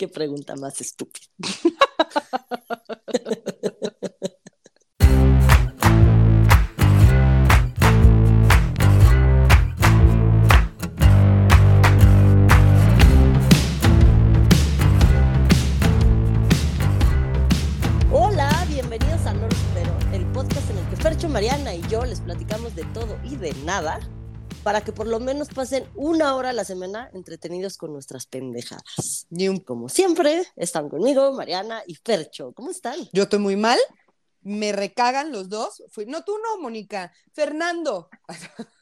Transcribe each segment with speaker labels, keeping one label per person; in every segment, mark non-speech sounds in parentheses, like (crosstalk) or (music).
Speaker 1: Qué pregunta más estúpida. Hola, bienvenidos a No Lo Supero, el podcast en el que Fercho, Mariana y yo les platicamos de todo y de nada para que por lo menos pasen una hora a la semana entretenidos con nuestras pendejadas. Como siempre, están conmigo Mariana y Fercho. ¿Cómo están?
Speaker 2: Yo estoy muy mal. Me recagan los dos. Fui- no, tú no, Mónica. Fernando. (laughs)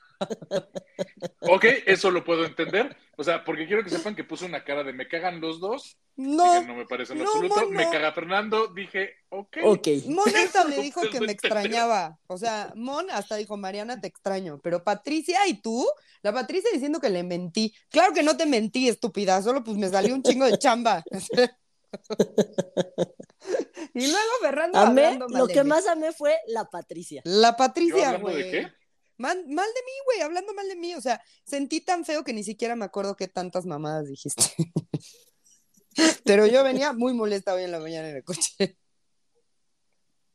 Speaker 3: Ok, eso lo puedo entender. O sea, porque quiero que sepan que puse una cara de me cagan los dos.
Speaker 2: No.
Speaker 3: No me parece en
Speaker 2: no,
Speaker 3: absoluto. Me caga Fernando. Dije, ok.
Speaker 1: Ok.
Speaker 2: Mon hasta me
Speaker 3: Eso (laughs)
Speaker 2: dijo que me extrañaba. O sea, Mon hasta dijo, Mariana, te extraño. Pero Patricia y tú, la Patricia diciendo que le mentí. Claro que no te mentí, estúpida. Solo pues me salió un chingo de chamba. (laughs) y luego Fernando
Speaker 1: Amé, lo que más amé fue la Patricia.
Speaker 2: La
Speaker 3: ¿Yo
Speaker 2: Patricia,
Speaker 3: hablando de
Speaker 2: güey.
Speaker 3: qué?
Speaker 2: Mal, mal de mí, güey, hablando mal de mí. O sea, sentí tan feo que ni siquiera me acuerdo qué tantas mamadas dijiste. (laughs) Pero yo venía muy molesta hoy en la mañana en el coche.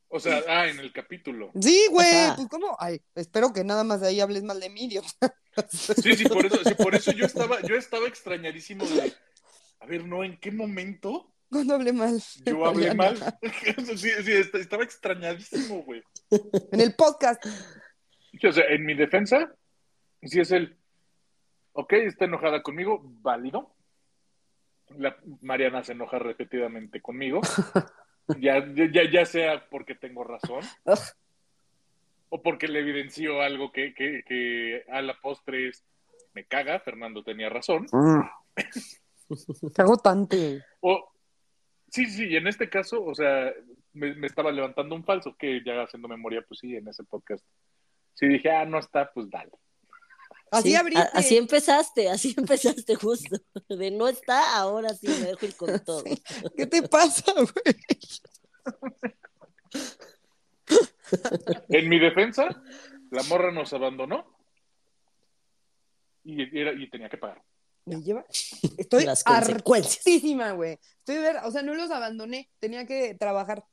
Speaker 3: O sea, ah, en el capítulo.
Speaker 2: Sí, güey,
Speaker 1: Ajá.
Speaker 2: pues cómo, ay, espero que nada más ahí hables mal de mí, Dios.
Speaker 3: Sí, sí, por eso, sí, por eso yo estaba, yo estaba extrañadísimo de. A ver, no, ¿en qué momento
Speaker 2: Cuando hablé mal.
Speaker 3: yo hablé
Speaker 2: Mariana.
Speaker 3: mal? (laughs) Sí, sí, est- estaba extrañadísimo, güey.
Speaker 2: En el podcast.
Speaker 3: O sea, en mi defensa, si es el, ok, está enojada conmigo, válido. La Mariana se enoja repetidamente conmigo. (laughs) Ya, ya, ya sea porque tengo razón (laughs) o porque le evidenció algo que, que, que a la postre es, me caga, Fernando tenía razón.
Speaker 2: Te hago tanto.
Speaker 3: O, sí, sí, y en este caso, o sea, me, me estaba levantando un falso que ya haciendo memoria, pues sí, en ese podcast. Sí dije, ah, no está, pues dale.
Speaker 2: Así
Speaker 1: Sí,
Speaker 2: abriste.
Speaker 1: a- así empezaste, así (laughs) empezaste justo. De no está, ahora sí me dejo ir con (laughs) todo.
Speaker 2: ¿Qué te pasa, güey?
Speaker 3: En mi defensa, la morra nos abandonó y, era- y tenía que pagar.
Speaker 2: Me lleva. Estoy
Speaker 1: Las
Speaker 2: hartísima, güey. Estoy ver, o sea, no los abandoné, tenía que trabajar.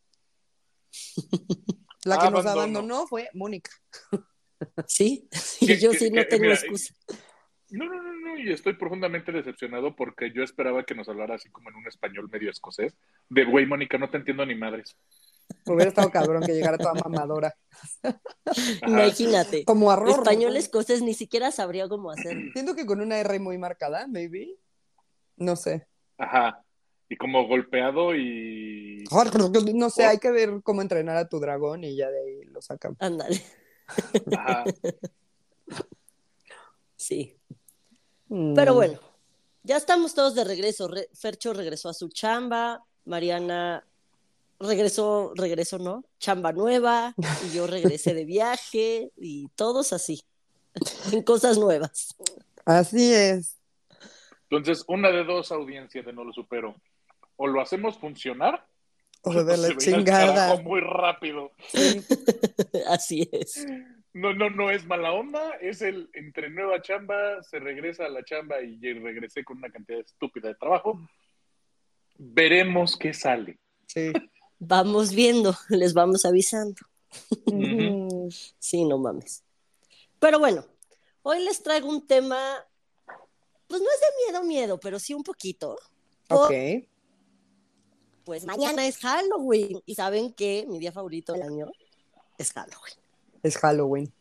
Speaker 2: La que nos abandonó fue Mónica.
Speaker 1: Sí, (laughs) y yo
Speaker 3: que-
Speaker 1: sí no
Speaker 3: que-
Speaker 1: tengo
Speaker 3: mira,
Speaker 1: excusa.
Speaker 3: No, no, no, no, y estoy profundamente decepcionado porque yo esperaba que nos hablara así como en un español medio escocés. De, güey, Mónica, no te entiendo ni madres.
Speaker 2: Hubiera estado cabrón que llegara toda mamadora.
Speaker 3: Ajá.
Speaker 1: Imagínate.
Speaker 2: Como arroz.
Speaker 1: Español escocés ni siquiera sabría cómo hacerlo. (clears throat)
Speaker 2: Siento que con una R muy marcada, maybe. No sé.
Speaker 3: Ajá. Y como golpeado y...
Speaker 2: No sé, hay que ver cómo entrenar a tu dragón y ya de ahí lo sacamos.
Speaker 1: Ándale,
Speaker 3: Ajá.
Speaker 1: sí.
Speaker 2: Mm.
Speaker 1: Pero bueno, ya estamos todos de regreso. Re- Fercho regresó a su chamba, Mariana regresó, regresó, ¿no? Chamba nueva, y yo regresé de viaje, y todos así, en cosas nuevas.
Speaker 2: Así es.
Speaker 3: Entonces, una de dos audiencias de No Lo Supero. O lo hacemos funcionar,
Speaker 2: O de (laughs) la
Speaker 3: se
Speaker 2: chingada.
Speaker 3: muy rápido.
Speaker 2: Sí. (laughs)
Speaker 1: Así es.
Speaker 3: No, no, no es mala onda, es el entre nueva chamba, se regresa a la chamba y regresé con una cantidad estúpida de trabajo. Veremos qué sale.
Speaker 2: Sí.
Speaker 1: Vamos viendo, les vamos avisando. Sí, no mames. Pero bueno, hoy les traigo un tema, pues no es de miedo, miedo, pero sí un poquito.
Speaker 2: Ok.
Speaker 1: Pues mañana es Halloween y saben que mi día favorito del año es Halloween.
Speaker 2: Es Halloween.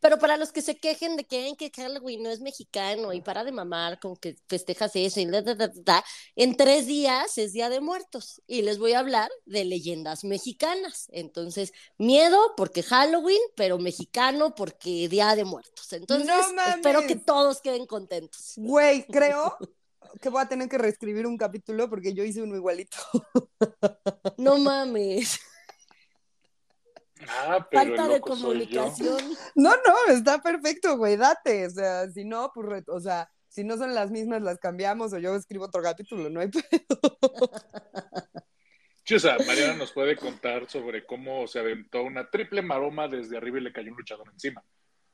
Speaker 1: Pero para los que se quejen de que, "Ay, que Halloween no es mexicano y para de mamar con que festejas eso y da, da, da, da", en tres días es Día de Muertos y les voy a hablar de leyendas mexicanas. Entonces, miedo porque Halloween, pero mexicano porque Día de Muertos. Entonces, espero que todos queden contentos.
Speaker 2: Güey, creo (laughs) que voy a tener que reescribir un capítulo porque yo hice uno igualito. (laughs)
Speaker 1: No mames,
Speaker 3: Ah, pero
Speaker 1: falta de comunicación.
Speaker 2: No, no, está perfecto, güey, date. O sea, si no, pues, re- o sea, si no son las mismas, las cambiamos o yo escribo otro capítulo, no hay (laughs) pedo.
Speaker 3: Sí, o sea, Mariana nos puede contar sobre cómo se aventó una triple maroma desde arriba y le cayó un luchador encima.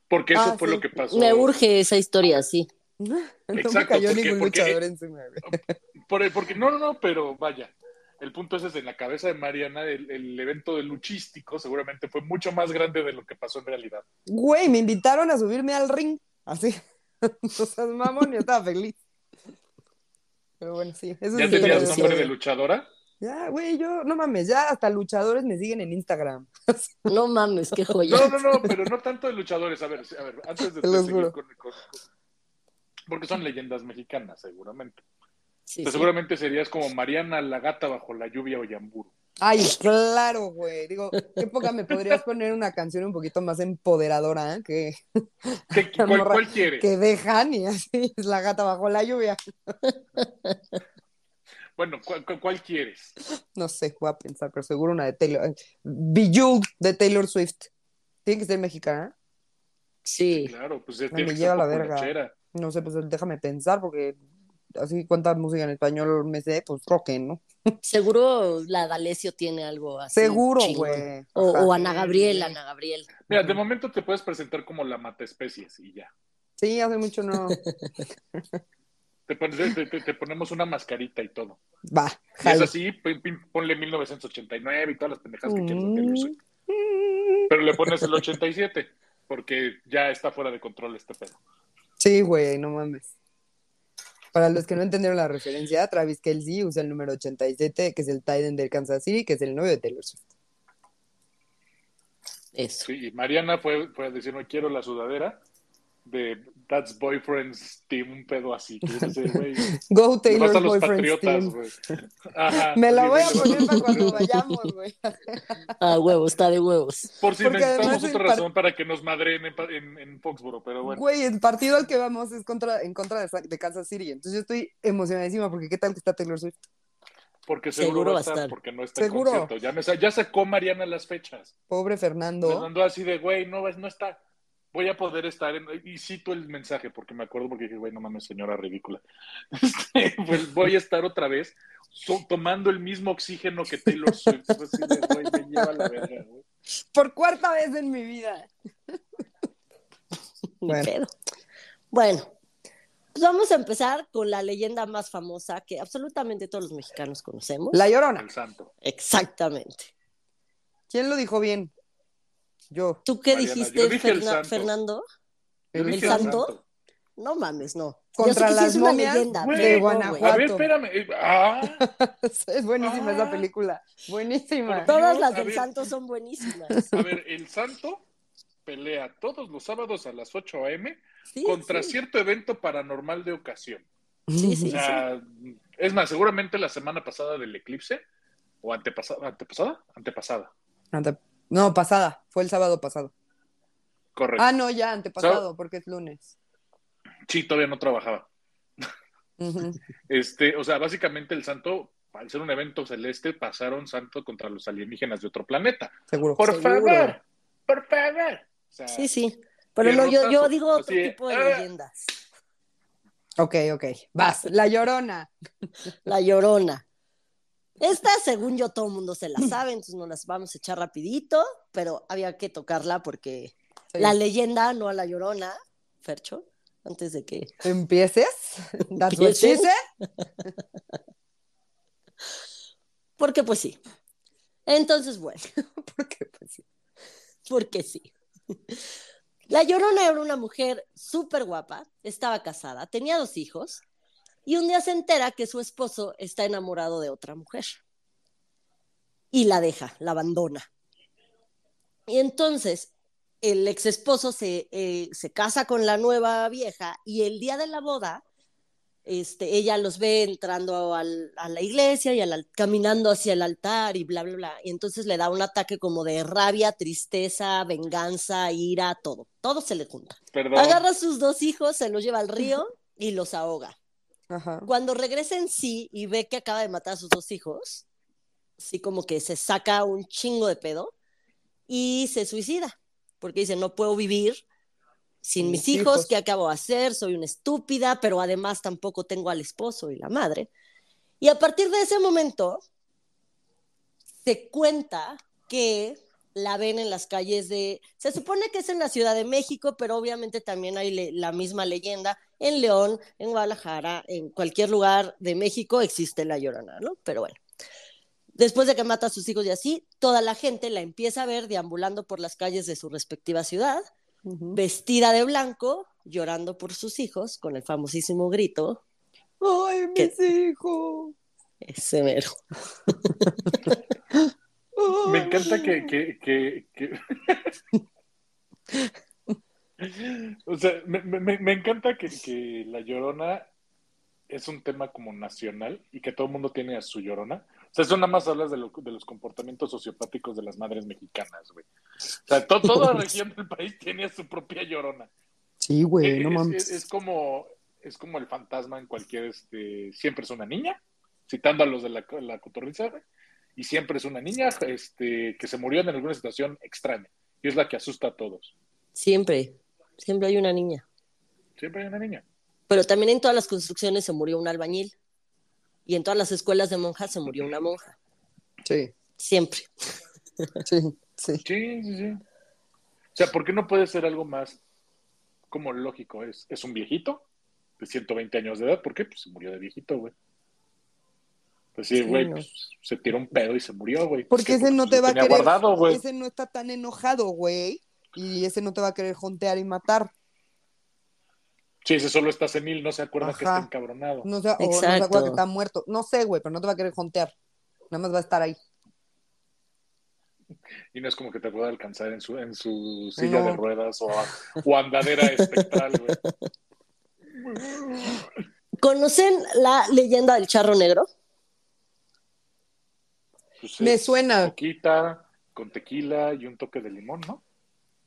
Speaker 3: Porque eso
Speaker 2: Ah,
Speaker 3: fue
Speaker 2: sí.
Speaker 3: lo que pasó.
Speaker 1: Me urge esa historia, sí. (laughs)
Speaker 2: No me cayó
Speaker 3: porque-
Speaker 2: ningún
Speaker 3: porque-
Speaker 2: luchador encima. (laughs)
Speaker 3: Por, porque no, no, no, pero vaya. El punto es, es en la cabeza de Mariana, el, el evento de luchístico seguramente fue mucho más grande de lo que pasó en realidad.
Speaker 2: Güey, me invitaron a subirme al ring. Así. (laughs) Entonces, mamón, yo estaba feliz. Pero bueno, sí. Eso
Speaker 3: ¿Ya
Speaker 2: es
Speaker 3: tenías nombre de luchadora?
Speaker 2: Ya, güey, yo, no mames, ya hasta luchadores me siguen en Instagram.
Speaker 1: No mames, qué joya.
Speaker 3: No, no, no, pero no tanto de luchadores. A ver, a ver, antes de, de seguir con, con- Porque son leyendas mexicanas, seguramente.
Speaker 1: Sí,
Speaker 3: O sea,
Speaker 1: sí.
Speaker 3: seguramente serías como Mariana la gata bajo la lluvia o Yamburu.
Speaker 2: Ay, claro, güey. Digo, ¿qué poca me podrías poner una canción un poquito más empoderadora eh? que,
Speaker 3: ¿Qué- (laughs) cuál,
Speaker 2: morra
Speaker 3: cuál quieres?
Speaker 2: que dejan y así es la gata bajo la lluvia? (laughs)
Speaker 3: Bueno, ¿cuál, cuál- cuál quieres?
Speaker 2: No sé, voy a pensar, pero seguro una de Taylor. Bijou de Taylor Swift. Tiene que ser mexicana.
Speaker 1: Sí.
Speaker 3: Claro, pues es
Speaker 2: Ay,
Speaker 3: tiene
Speaker 2: me
Speaker 3: que
Speaker 2: lleva
Speaker 3: ser
Speaker 2: la verga. No sé, pues déjame pensar, porque así cuánta música en español me sé, pues creo que no.
Speaker 1: Seguro la D'Alessio tiene algo así.
Speaker 2: Seguro, güey.
Speaker 1: O, Ana Gabriel, Ana Gabriel.
Speaker 3: Mira, de momento te puedes presentar como la mata especies y ya.
Speaker 2: Sí, hace mucho no.
Speaker 3: Te, te- te- te ponemos una mascarita y todo.
Speaker 2: Va,
Speaker 3: Y es así, ponle 1989 y todas las pendejadas que quieras
Speaker 2: Mm.
Speaker 3: Taylor Swift. Pero le pones el 87, porque ya está fuera de control este pedo.
Speaker 2: Sí, güey, no mames. Para los que no entendieron la referencia, Travis Kelsey usa el número 87, que es el Titan del Kansas City, que es el novio de Taylor Swift.
Speaker 1: Eso.
Speaker 3: Sí, y Mariana fue, fue a decir, no quiero la sudadera de That's Boyfriend's Team, un pedo así. Que dice, güey, (laughs)
Speaker 2: Go
Speaker 3: le vas
Speaker 2: Taylor
Speaker 3: a los
Speaker 2: Boyfriend's
Speaker 3: patriotas,
Speaker 2: Team.
Speaker 3: güey. Ajá, (laughs)
Speaker 2: Me la voy a poner para cuando vayamos, (laughs) güey.
Speaker 1: Ah, huevo, está de huevos.
Speaker 3: Por si
Speaker 2: Porque
Speaker 3: necesitamos otra
Speaker 2: par-
Speaker 3: razón para que nos madren en, en, en Foxboro, pero bueno.
Speaker 2: Güey, el partido al que vamos es contra, en contra de, de Kansas City. Entonces yo estoy emocionadísima porque qué tal que está Taylor Swift.
Speaker 3: Porque seguro,
Speaker 1: Seguro
Speaker 3: va a estar,
Speaker 1: estar.
Speaker 3: porque no está
Speaker 2: Seguro.
Speaker 3: en concierto. Ya, me, ya sacó Mariana las fechas.
Speaker 2: Pobre Fernando.
Speaker 3: mandó así de, güey, no, no está. Voy a poder estar en... Y cito el mensaje porque me acuerdo porque dije, güey, no mames, señora ridícula. (laughs) Este, pues voy a estar otra vez so- tomando el mismo oxígeno que Taylor Swift. Así de, güey, me lleva la verga, güey.
Speaker 2: Por cuarta vez en mi vida. (laughs) Bueno.
Speaker 1: Bueno, pues vamos a empezar con la leyenda más famosa que absolutamente todos los mexicanos conocemos.
Speaker 2: La Llorona.
Speaker 3: El santo.
Speaker 1: Exactamente.
Speaker 2: ¿Quién lo dijo bien? Yo.
Speaker 1: ¿Tú qué
Speaker 3: Mariana,
Speaker 1: dijiste,
Speaker 3: yo dije el
Speaker 1: Ferna-
Speaker 3: santo.
Speaker 1: Fernando?
Speaker 2: ¿El
Speaker 1: santo? No mames, no.
Speaker 2: Contra
Speaker 1: sí
Speaker 2: las momias
Speaker 1: leyenda,
Speaker 3: de
Speaker 2: Guanajuato.
Speaker 3: A ver, espérame. eh, Ah, (laughs)
Speaker 2: Es buenísima esa
Speaker 3: Ah.
Speaker 2: película. Buenísima.
Speaker 1: Todas las del
Speaker 3: ver.
Speaker 1: santo son buenísimas.
Speaker 3: a ver, el santo pelea todos los sábados a las 8 a.m.
Speaker 1: Sí,
Speaker 3: contra
Speaker 1: sí.
Speaker 3: cierto evento paranormal de ocasión.
Speaker 1: Sí, sí,
Speaker 3: O sea, es más, seguramente la semana pasada del eclipse, o antepasada, antepasada, antepasada,
Speaker 2: Ante- No, pasada. Fue el sábado pasado.
Speaker 3: correcto.
Speaker 2: Ah, no, ya, antepasado, porque es lunes.
Speaker 3: Sí, todavía no trabajaba. (laughs) Este, o sea, básicamente el santo, al ser un evento celeste, pasaron santo contra los alienígenas de otro planeta.
Speaker 2: Seguro.
Speaker 3: Por
Speaker 1: Seguro.
Speaker 3: favor, por favor. O sea,
Speaker 1: Sí, sí. Pero no, yo, digo otro
Speaker 3: así
Speaker 1: tipo de
Speaker 3: ah.
Speaker 1: leyendas.
Speaker 2: Ok, ok. Vas. La Llorona.
Speaker 1: La Llorona. Esta, según yo, todo el mundo se la sabe, entonces no las vamos a echar rapidito, pero había que tocarla porque
Speaker 2: Sí.
Speaker 1: la leyenda, no a la Llorona, Fercho, antes de que...
Speaker 2: ¿Empieces? That's what she.
Speaker 1: Porque pues sí. Entonces, bueno, (laughs)
Speaker 2: Porque, pues, sí.
Speaker 1: porque sí. La Llorona era una mujer súper guapa, estaba casada, tenía dos hijos, y un día se entera que su esposo está enamorado de otra mujer. Y la deja, la abandona. Y entonces el ex esposo se, eh, se casa con la nueva vieja y el día de la boda, este, ella los ve entrando al- a la iglesia y al caminando hacia el altar y bla, bla, bla. Y entonces le da un ataque como de rabia, tristeza, venganza, ira, todo. Todo se le junta.
Speaker 3: Perdón.
Speaker 1: Agarra a sus dos hijos, se los lleva al río y los ahoga.
Speaker 2: Ajá.
Speaker 1: Cuando regresa en sí y ve que acaba de matar a sus dos hijos, sí como que se saca un chingo de pedo y se suicida, porque dice, no puedo vivir sin mis
Speaker 2: Mis
Speaker 1: hijos,
Speaker 2: hijos.
Speaker 1: ¿qué acabo de hacer? Soy una estúpida, pero además tampoco tengo al esposo y la madre. Y a partir de ese momento, se cuenta que la ven en las calles de, se supone que es en la Ciudad de México, pero obviamente también hay le- la misma leyenda en León, en Guadalajara, en cualquier lugar de México existe la llorona, ¿no? Pero bueno. Después de que mata a sus hijos y así, toda la gente la empieza a ver deambulando por las calles de su respectiva ciudad, vestida de blanco, llorando por sus hijos, con el famosísimo grito.
Speaker 2: ¡Ay, mis hijos!
Speaker 1: Ese mero. (laughs)
Speaker 3: Me encanta que, que, que, que... (laughs) o sea, me, me, me encanta que, que, La Llorona es un tema como nacional y que todo el mundo tiene a su Llorona. O sea, eso nada más hablas de, lo, de los comportamientos sociopáticos de las madres mexicanas, güey. O sea, to, toda la región del país tiene a su propia Llorona.
Speaker 2: Sí, güey, no
Speaker 3: es,
Speaker 2: mames.
Speaker 3: Es, es, como, es como el fantasma en cualquier, este, siempre es una niña, citando a los de la, la cotorriza, güey y siempre es una niña este, que se murió en alguna situación extraña y es la que asusta a todos.
Speaker 1: Siempre, siempre hay una niña.
Speaker 3: Siempre hay una niña.
Speaker 1: Pero también en todas las construcciones se murió un albañil y en todas las escuelas de monjas se murió una monja.
Speaker 2: Sí.
Speaker 1: Siempre. (laughs)
Speaker 2: Sí, sí.
Speaker 3: Sí, sí, sí. O sea, ¿por qué no puede ser algo más como lógico? Es, es un viejito de 120 años de edad, ¿por qué? Pues se murió de viejito, güey. Pues sí, güey, sí, no. pues, se tiró un pedo y se murió, güey.
Speaker 2: Porque ese no te va a querer.
Speaker 3: Guardado,
Speaker 2: ese no está tan enojado, güey. Y ese no te va a querer jontear y matar.
Speaker 3: Sí, ese solo está senil, no se acuerda Ajá. que está encabronado.
Speaker 2: No se, o no se acuerda que está muerto. No sé, güey, pero no te va a querer jontear. Nada más va a estar ahí.
Speaker 3: Y no es como que te pueda alcanzar en su, en su silla no. de ruedas o, a, o andadera espectral, güey.
Speaker 1: ¿Conocen la leyenda del charro negro?
Speaker 3: Pues
Speaker 2: Me suena.
Speaker 3: Poquita, con tequila y un toque de limón, ¿no?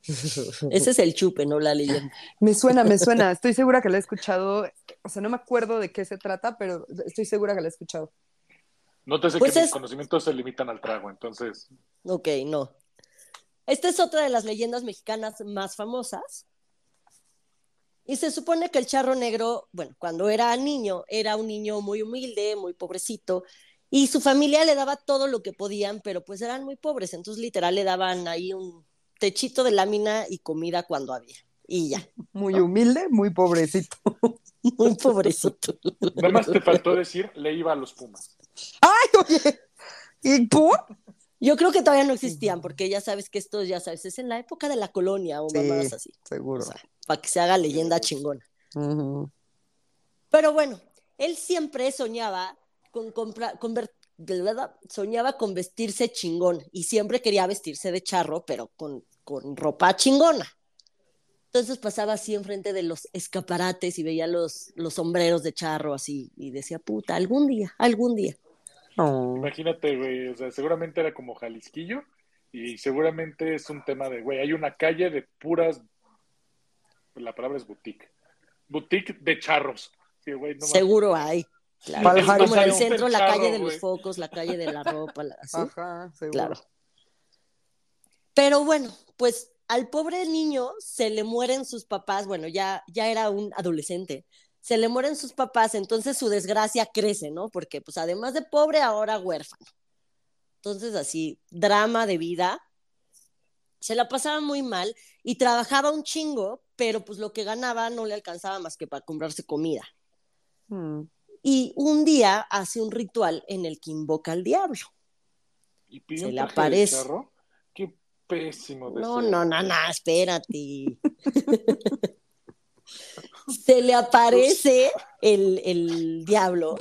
Speaker 1: Ese es el chupe, no la leyenda.
Speaker 2: Me suena, me suena. Estoy segura que la he escuchado. O sea, no me acuerdo de qué se trata, pero estoy segura que la he escuchado.
Speaker 3: Nótese pues que es... mis conocimientos se limitan al trago, entonces.
Speaker 1: Ok, no. Esta es otra de las leyendas mexicanas más famosas. Y se supone que el charro negro, bueno, cuando era niño, era un niño muy humilde, muy pobrecito, y su familia le daba todo lo que podían, pero pues eran muy pobres, entonces literal le daban ahí un techito de lámina y comida cuando había. Y ya.
Speaker 2: Muy ¿no? humilde, muy pobrecito. (laughs)
Speaker 1: muy pobrecito.
Speaker 3: Nada más te faltó decir, le iba a los Pumas.
Speaker 2: ¡Ay, oye! ¿Y por?
Speaker 1: Yo creo que todavía no existían, porque ya sabes que esto, ya sabes, es en la época de la colonia o
Speaker 2: sí,
Speaker 1: mamadas así.
Speaker 2: Seguro.
Speaker 1: O sea, para que se haga leyenda chingona.
Speaker 2: Uh -huh.
Speaker 1: Pero bueno, él siempre soñaba con comprar, con ver, de verdad, soñaba con vestirse chingón y siempre quería vestirse de charro, pero con, con ropa chingona. Entonces pasaba así enfrente de los escaparates y veía los, los sombreros de charro así y decía, puta, algún día, algún día.
Speaker 3: Oh. Imagínate, güey, o sea, seguramente era como Jalisquillo y seguramente es un tema de, güey, hay una calle de puras, la palabra es boutique, boutique de charros. Sí, güey, no
Speaker 1: Seguro hay. Claro, es como en el centro, la calle de los focos, la calle de la ropa, así.
Speaker 2: Ajá, seguro.
Speaker 1: Claro. Pero bueno, pues al pobre niño se le mueren sus papás, bueno, ya, ya era un adolescente, se le mueren sus papás, entonces su desgracia crece, ¿no? Porque pues además de pobre, ahora huérfano. Entonces así, drama de vida, se la pasaba muy mal y trabajaba un chingo, pero pues lo que ganaba no le alcanzaba más que para comprarse comida.
Speaker 2: Hmm.
Speaker 1: Y un día hace un ritual en el que invoca al diablo.
Speaker 3: ¿Y pide se le aparece. Qué pésimo.
Speaker 1: No, no, no, no, espérate. (laughs) se le aparece el, el diablo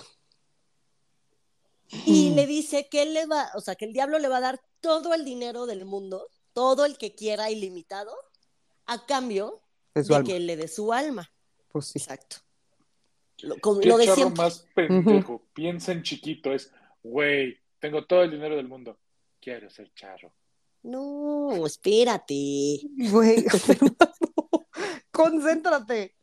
Speaker 1: y le dice que él le va, o sea, que el diablo le va a dar todo el dinero del mundo, todo el que quiera ilimitado, a cambio de, de que le dé su alma.
Speaker 2: Pues sí.
Speaker 1: Exacto.
Speaker 3: Lo, como, ¿Qué lo de charro siempre. más pendejo? Uh -huh. Piensa en chiquito, es, güey, tengo todo el dinero del mundo, quiero ser charro.
Speaker 1: No, espérate.
Speaker 2: Güey, (laughs) concéntrate.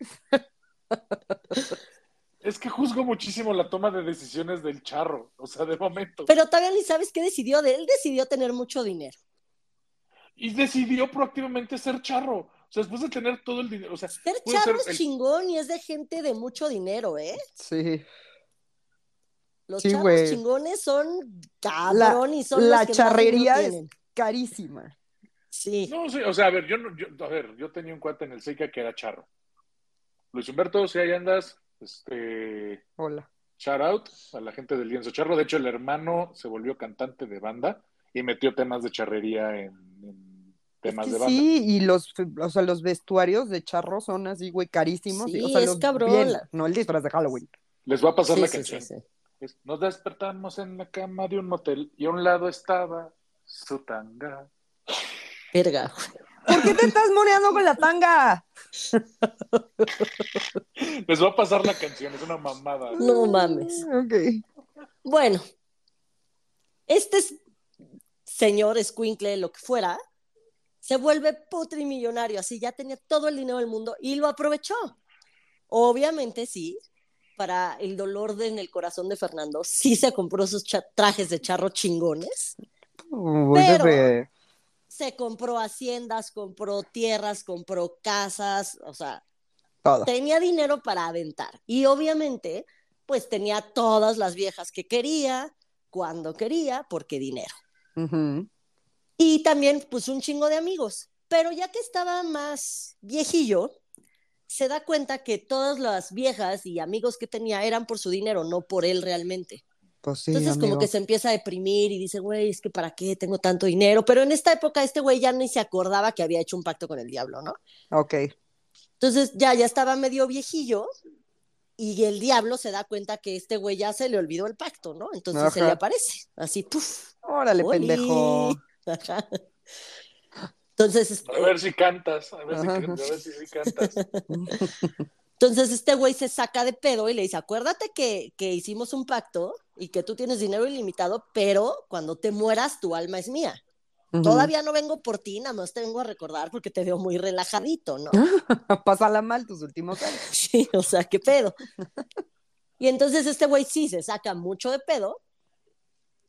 Speaker 3: Es que juzgo muchísimo la toma de decisiones del charro, o sea, de momento.
Speaker 1: Pero todavía ni sabes qué decidió de él, decidió tener mucho dinero.
Speaker 3: Y decidió proactivamente ser charro. Sea, después de tener todo el dinero. O sea,
Speaker 1: ser charro es el... chingón y es de gente de mucho dinero, ¿eh?
Speaker 2: Sí.
Speaker 1: Los
Speaker 2: sí,
Speaker 1: charros
Speaker 2: wey.
Speaker 1: chingones son cabrón
Speaker 2: la,
Speaker 1: y son
Speaker 2: La
Speaker 1: los que
Speaker 2: charrería
Speaker 1: más
Speaker 2: es carísima.
Speaker 1: Sí.
Speaker 3: No, sí, o sea, a ver, yo, yo, a ver, yo tenía un cuate en el Seika que era charro. Luis Humberto, si ahí andas, este,
Speaker 2: Hola.
Speaker 3: shout out a la gente del Lienzo Charro. De hecho, el hermano se volvió cantante de banda y metió temas de charrería en, en temas
Speaker 2: Es
Speaker 3: de
Speaker 2: que
Speaker 3: banda.
Speaker 2: sí, y los, o sea, los vestuarios de charro son así, güey, carísimos. y, o
Speaker 1: Sí,
Speaker 2: sea,
Speaker 1: es
Speaker 2: los
Speaker 1: cabrón.
Speaker 2: bien, no el disfraz de Halloween.
Speaker 3: Les va a pasar
Speaker 1: Sí,
Speaker 3: la
Speaker 1: sí,
Speaker 3: canción.
Speaker 1: sí, sí.
Speaker 3: Es, Nos despertamos en la cama de un motel y a un lado estaba su tanga.
Speaker 1: Verga.
Speaker 2: ¿Por qué te estás moreando con la tanga?
Speaker 3: Les va a pasar la canción, es una mamada.
Speaker 1: No mames.
Speaker 2: Ok.
Speaker 1: Bueno, este es- señor Squinkle, lo que fuera, se vuelve putrimillonario, así ya tenía todo el dinero del mundo y lo aprovechó. Obviamente sí, para el dolor de- en el corazón de Fernando, sí se compró sus trajes de charro chingones,
Speaker 2: Uy,
Speaker 1: Pero-
Speaker 2: bebé.
Speaker 1: se compró haciendas, compró tierras, compró casas, o sea,
Speaker 2: Todo.
Speaker 1: tenía dinero para aventar. Y obviamente, pues tenía todas las viejas que quería, cuando quería, porque dinero.
Speaker 2: Ujú.
Speaker 1: Y también, pues, un chingo de amigos. Pero ya que estaba más viejillo, se da cuenta que todas las viejas y amigos que tenía eran por su dinero, no por él realmente.
Speaker 2: Pues sí,
Speaker 1: Entonces, como
Speaker 2: amigo.
Speaker 1: que se empieza a deprimir y dice, güey, es que para qué tengo tanto dinero. Pero en esta época, este güey ya ni se acordaba que había hecho un pacto con el diablo, ¿no?
Speaker 2: Ok.
Speaker 1: Entonces, ya, ya estaba medio viejillo y el diablo se da cuenta que este güey ya se le olvidó el pacto, ¿no? Entonces se
Speaker 2: Ajá.
Speaker 1: le aparece, así, puf.
Speaker 2: Órale,
Speaker 1: ¡Oli!
Speaker 2: pendejo.
Speaker 1: Ajá. Entonces, este,
Speaker 3: A ver si cantas, a ver si,
Speaker 2: Ajá.
Speaker 3: a ver si, sí cantas.
Speaker 1: entonces este güey se saca de pedo y le dice, acuérdate que, que hicimos un pacto y que tú tienes dinero ilimitado, pero cuando te mueras tu alma es mía. Todavía no vengo por ti, nada más te vengo a recordar porque te veo muy relajadito, ¿no? (laughs)
Speaker 2: Pásala mal tus últimos años. (laughs)
Speaker 1: Sí, o sea, qué pedo. Y entonces este güey sí se saca mucho de pedo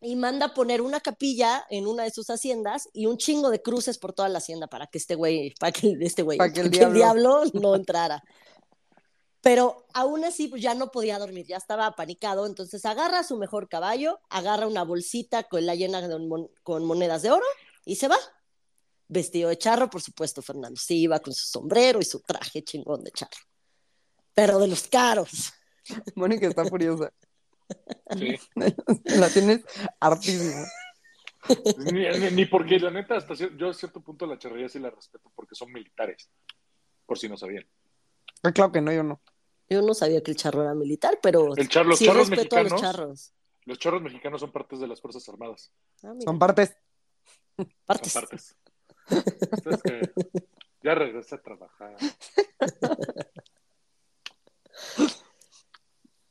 Speaker 1: y manda a poner una capilla en una de sus haciendas y un chingo de cruces por toda la hacienda para que este güey, para que este güey,
Speaker 2: Para que el (laughs)
Speaker 1: para
Speaker 2: diablo-
Speaker 1: diablo (laughs) no entrara. Pero aún así, pues ya no podía dormir, ya estaba apanicado. Entonces agarra a su mejor caballo, agarra una bolsita con la llena de mon- con monedas de oro y se va. Vestido de charro, por supuesto, Fernando. Sí, iba con su sombrero y su traje chingón de charro. Pero de los caros.
Speaker 2: Mónica está furiosa.
Speaker 3: Sí. (laughs)
Speaker 2: La tienes hartísima.
Speaker 3: Ni, ni- ni porque la neta, hasta yo a cierto punto la charrería sí la respeto porque son militares, por si no sabían.
Speaker 2: Ah, Claro que no, yo no.
Speaker 1: Yo no sabía que el charro era militar, pero
Speaker 3: El char- los
Speaker 1: sí
Speaker 3: charros
Speaker 1: respeto a los
Speaker 3: mexicanos.
Speaker 1: charros.
Speaker 3: Los charros mexicanos son partes de las Fuerzas Armadas.
Speaker 1: Ah,
Speaker 2: Son partes.
Speaker 3: Son
Speaker 1: partes.
Speaker 3: partes. Ustedes que ya regresé a trabajar. (laughs)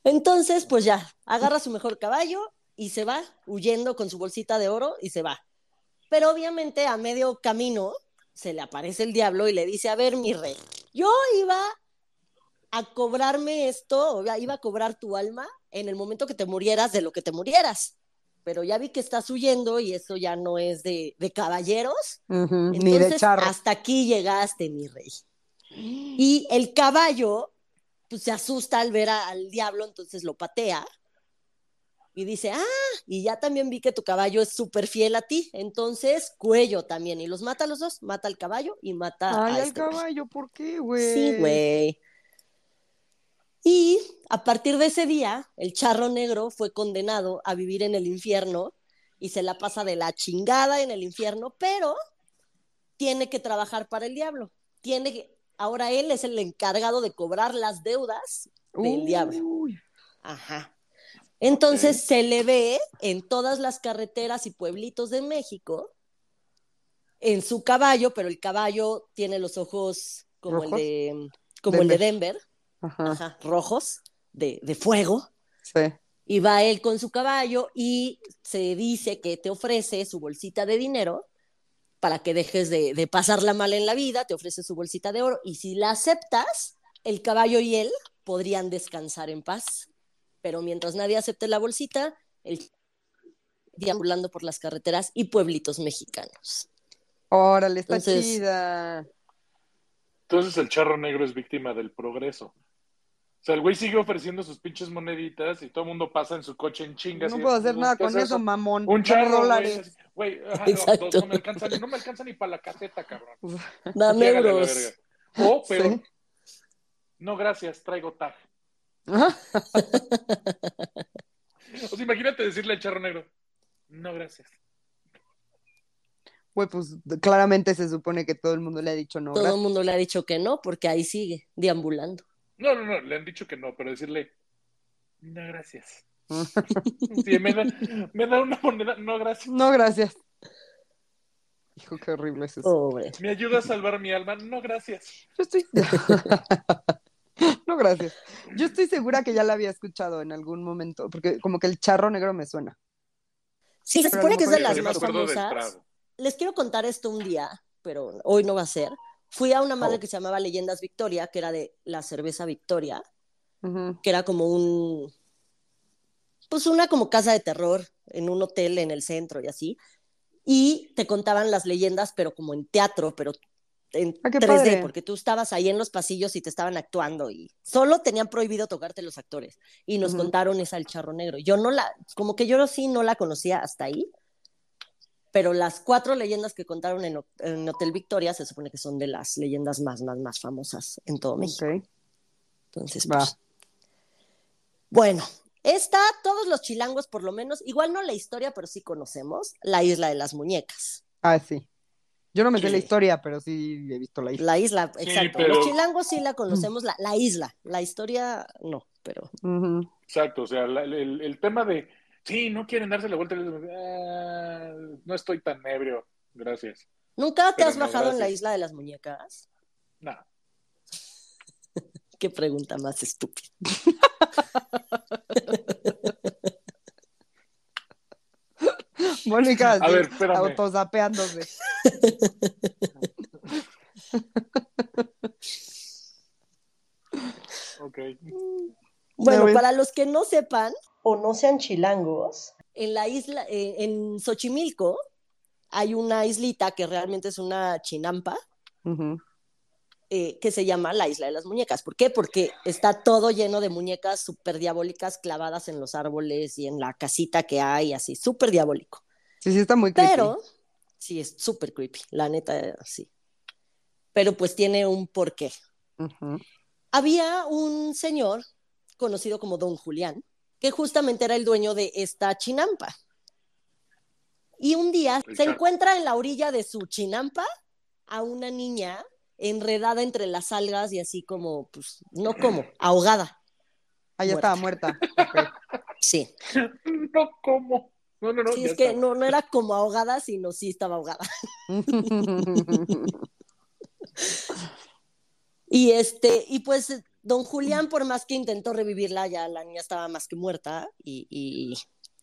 Speaker 1: Entonces, pues ya, agarra su mejor caballo y se va huyendo con su bolsita de oro y se va. Pero obviamente a medio camino se le aparece el diablo y le dice, a ver, mi rey, yo iba a cobrarme esto, iba a cobrar tu alma en el momento que te murieras de lo que te murieras. Pero ya vi que estás huyendo y eso ya no es de, de caballeros.
Speaker 2: Ni de charro.
Speaker 1: hasta aquí llegaste, mi rey. Y el caballo, pues se asusta al ver a- al diablo, entonces lo patea y dice, ah, y ya también vi que tu caballo es súper fiel a ti, entonces cuello también, y los mata a los dos, mata al caballo y mata
Speaker 2: Ay,
Speaker 1: a
Speaker 2: al
Speaker 1: este
Speaker 2: caballo, ¿por qué, güey?
Speaker 1: Sí, güey. Y a partir de ese día, el charro negro fue condenado a vivir en el infierno y se la pasa de la chingada en el infierno, pero tiene que trabajar para el diablo. Tiene que, ahora él es el encargado de cobrar las deudas del diablo. Ajá. Entonces se le ve en todas las carreteras y pueblitos de México en su caballo, pero el caballo tiene los ojos como
Speaker 2: ¿Rojos?
Speaker 1: el de como el de Denver,
Speaker 2: Ajá,
Speaker 1: ajá, rojos, de, de fuego.
Speaker 2: sí.
Speaker 1: Y va él con su caballo y se dice que te ofrece su bolsita de dinero para que dejes de, de pasarla mal en la vida, te ofrece su bolsita de oro y si la aceptas, el caballo y él podrían descansar en paz. Pero mientras nadie acepte la bolsita, el deambulando por las carreteras y pueblitos mexicanos.
Speaker 2: Órale, está
Speaker 1: Entonces-
Speaker 2: chida.
Speaker 3: Entonces el charro negro es víctima del progreso. O sea, el güey sigue ofreciendo sus pinches moneditas y todo el mundo pasa en su coche en chingas.
Speaker 2: No
Speaker 3: y-
Speaker 2: puedo hacer nada
Speaker 3: ¿qué
Speaker 2: con
Speaker 3: es
Speaker 2: eso, mamón.
Speaker 3: Un charro,
Speaker 2: dólares.
Speaker 3: güey. (laughs) Ajá,
Speaker 1: Exacto.
Speaker 3: no me alcanza ni, no me alcanza ni para la caseta, cabrón.
Speaker 1: Dame euros.
Speaker 3: O peor,
Speaker 2: Sí.
Speaker 3: no gracias, traigo tag. (laughs) O sea, imagínate decirle al charro negro, no gracias.
Speaker 2: Güey, pues claramente se supone que todo el mundo le ha dicho no.
Speaker 1: Todo
Speaker 2: gracias.
Speaker 1: el mundo le ha dicho que no, porque ahí sigue, deambulando.
Speaker 3: No, no, no, le han dicho que no, pero decirle, no gracias. (laughs) Sí, me da, me da una moneda, no gracias.
Speaker 2: No, gracias. Hijo, qué horrible es eso.
Speaker 1: Pobre.
Speaker 3: ¿Me ayuda a salvar mi alma? No, gracias.
Speaker 2: Yo estoy. (laughs) no, gracias. Yo estoy segura que ya la había escuchado en algún momento, porque como que el charro negro me suena.
Speaker 1: Sí, se supone que es de las más famosas. Les quiero contar esto un día, pero hoy no va a ser. Fui a una madre
Speaker 2: Oh.
Speaker 1: que se llamaba Leyendas Victoria, que era de la cerveza Victoria,
Speaker 2: Ujú.
Speaker 1: que era como un, pues una como casa de terror en un hotel en el centro y así. Y te contaban las leyendas, pero como en teatro, pero en
Speaker 2: Ah, qué
Speaker 1: 3D,
Speaker 2: padre.
Speaker 1: porque tú estabas ahí en los pasillos y te estaban actuando y solo tenían prohibido tocarte los actores. Y nos
Speaker 2: Ujú.
Speaker 1: contaron esa El Charro Negro. Yo no la, como que yo sí no la conocía hasta ahí, pero las cuatro leyendas que contaron en, Ho- en Hotel Victoria se supone que son de las leyendas más, más, más famosas en todo México.
Speaker 2: Ok.
Speaker 1: Entonces,
Speaker 2: Va.
Speaker 1: pues, bueno, esta, todos los chilangos por lo menos, igual no la historia, pero sí conocemos, la isla de las muñecas.
Speaker 2: Ah, sí. Yo no me sé
Speaker 3: Sí.
Speaker 2: la historia, pero sí he visto la isla.
Speaker 1: La isla,
Speaker 3: Sí,
Speaker 1: exacto.
Speaker 3: pero-
Speaker 1: Los chilangos sí la conocemos, la, la isla. La historia, no, pero.
Speaker 3: Exacto, o sea, la- el, el tema de, sí, no quieren darse la vuelta, ah, no estoy tan ebrio, gracias.
Speaker 1: ¿nunca te
Speaker 3: Pero
Speaker 1: has
Speaker 3: no,
Speaker 1: bajado en la isla de las muñecas?
Speaker 3: No, (laughs)
Speaker 1: Qué pregunta más estúpida. (laughs)
Speaker 2: Mónica,
Speaker 3: A ver, espérame.
Speaker 2: autosapeándose.
Speaker 3: ok.
Speaker 1: Bueno, para los que no sepan o no sean chilangos, en la isla, eh, en Xochimilco, hay una islita que realmente es una chinampa, eh, que se llama la Isla de las Muñecas. ¿Por qué? Porque está todo lleno de muñecas súper diabólicas clavadas en los árboles y en la casita que hay, así, súper diabólico.
Speaker 2: Sí, sí, está muy creepy.
Speaker 1: Pero, sí, es súper creepy, la neta, sí. Pero pues tiene un porqué. Había un señor conocido como Don Julián, que justamente era el dueño de esta chinampa. Y un día se encuentra en la orilla de su chinampa a una niña enredada entre las algas y así como, pues, no como, ahogada.
Speaker 2: Ah, ya estaba muerta. (laughs)
Speaker 1: Sí.
Speaker 3: No, ¿cómo? No, no, no.
Speaker 1: Sí, es que no, no era como ahogada, sino sí estaba ahogada. (laughs) (laughs) Y este, y pues don Julián, por más que intentó revivirla, ya la niña estaba más que muerta, y, y-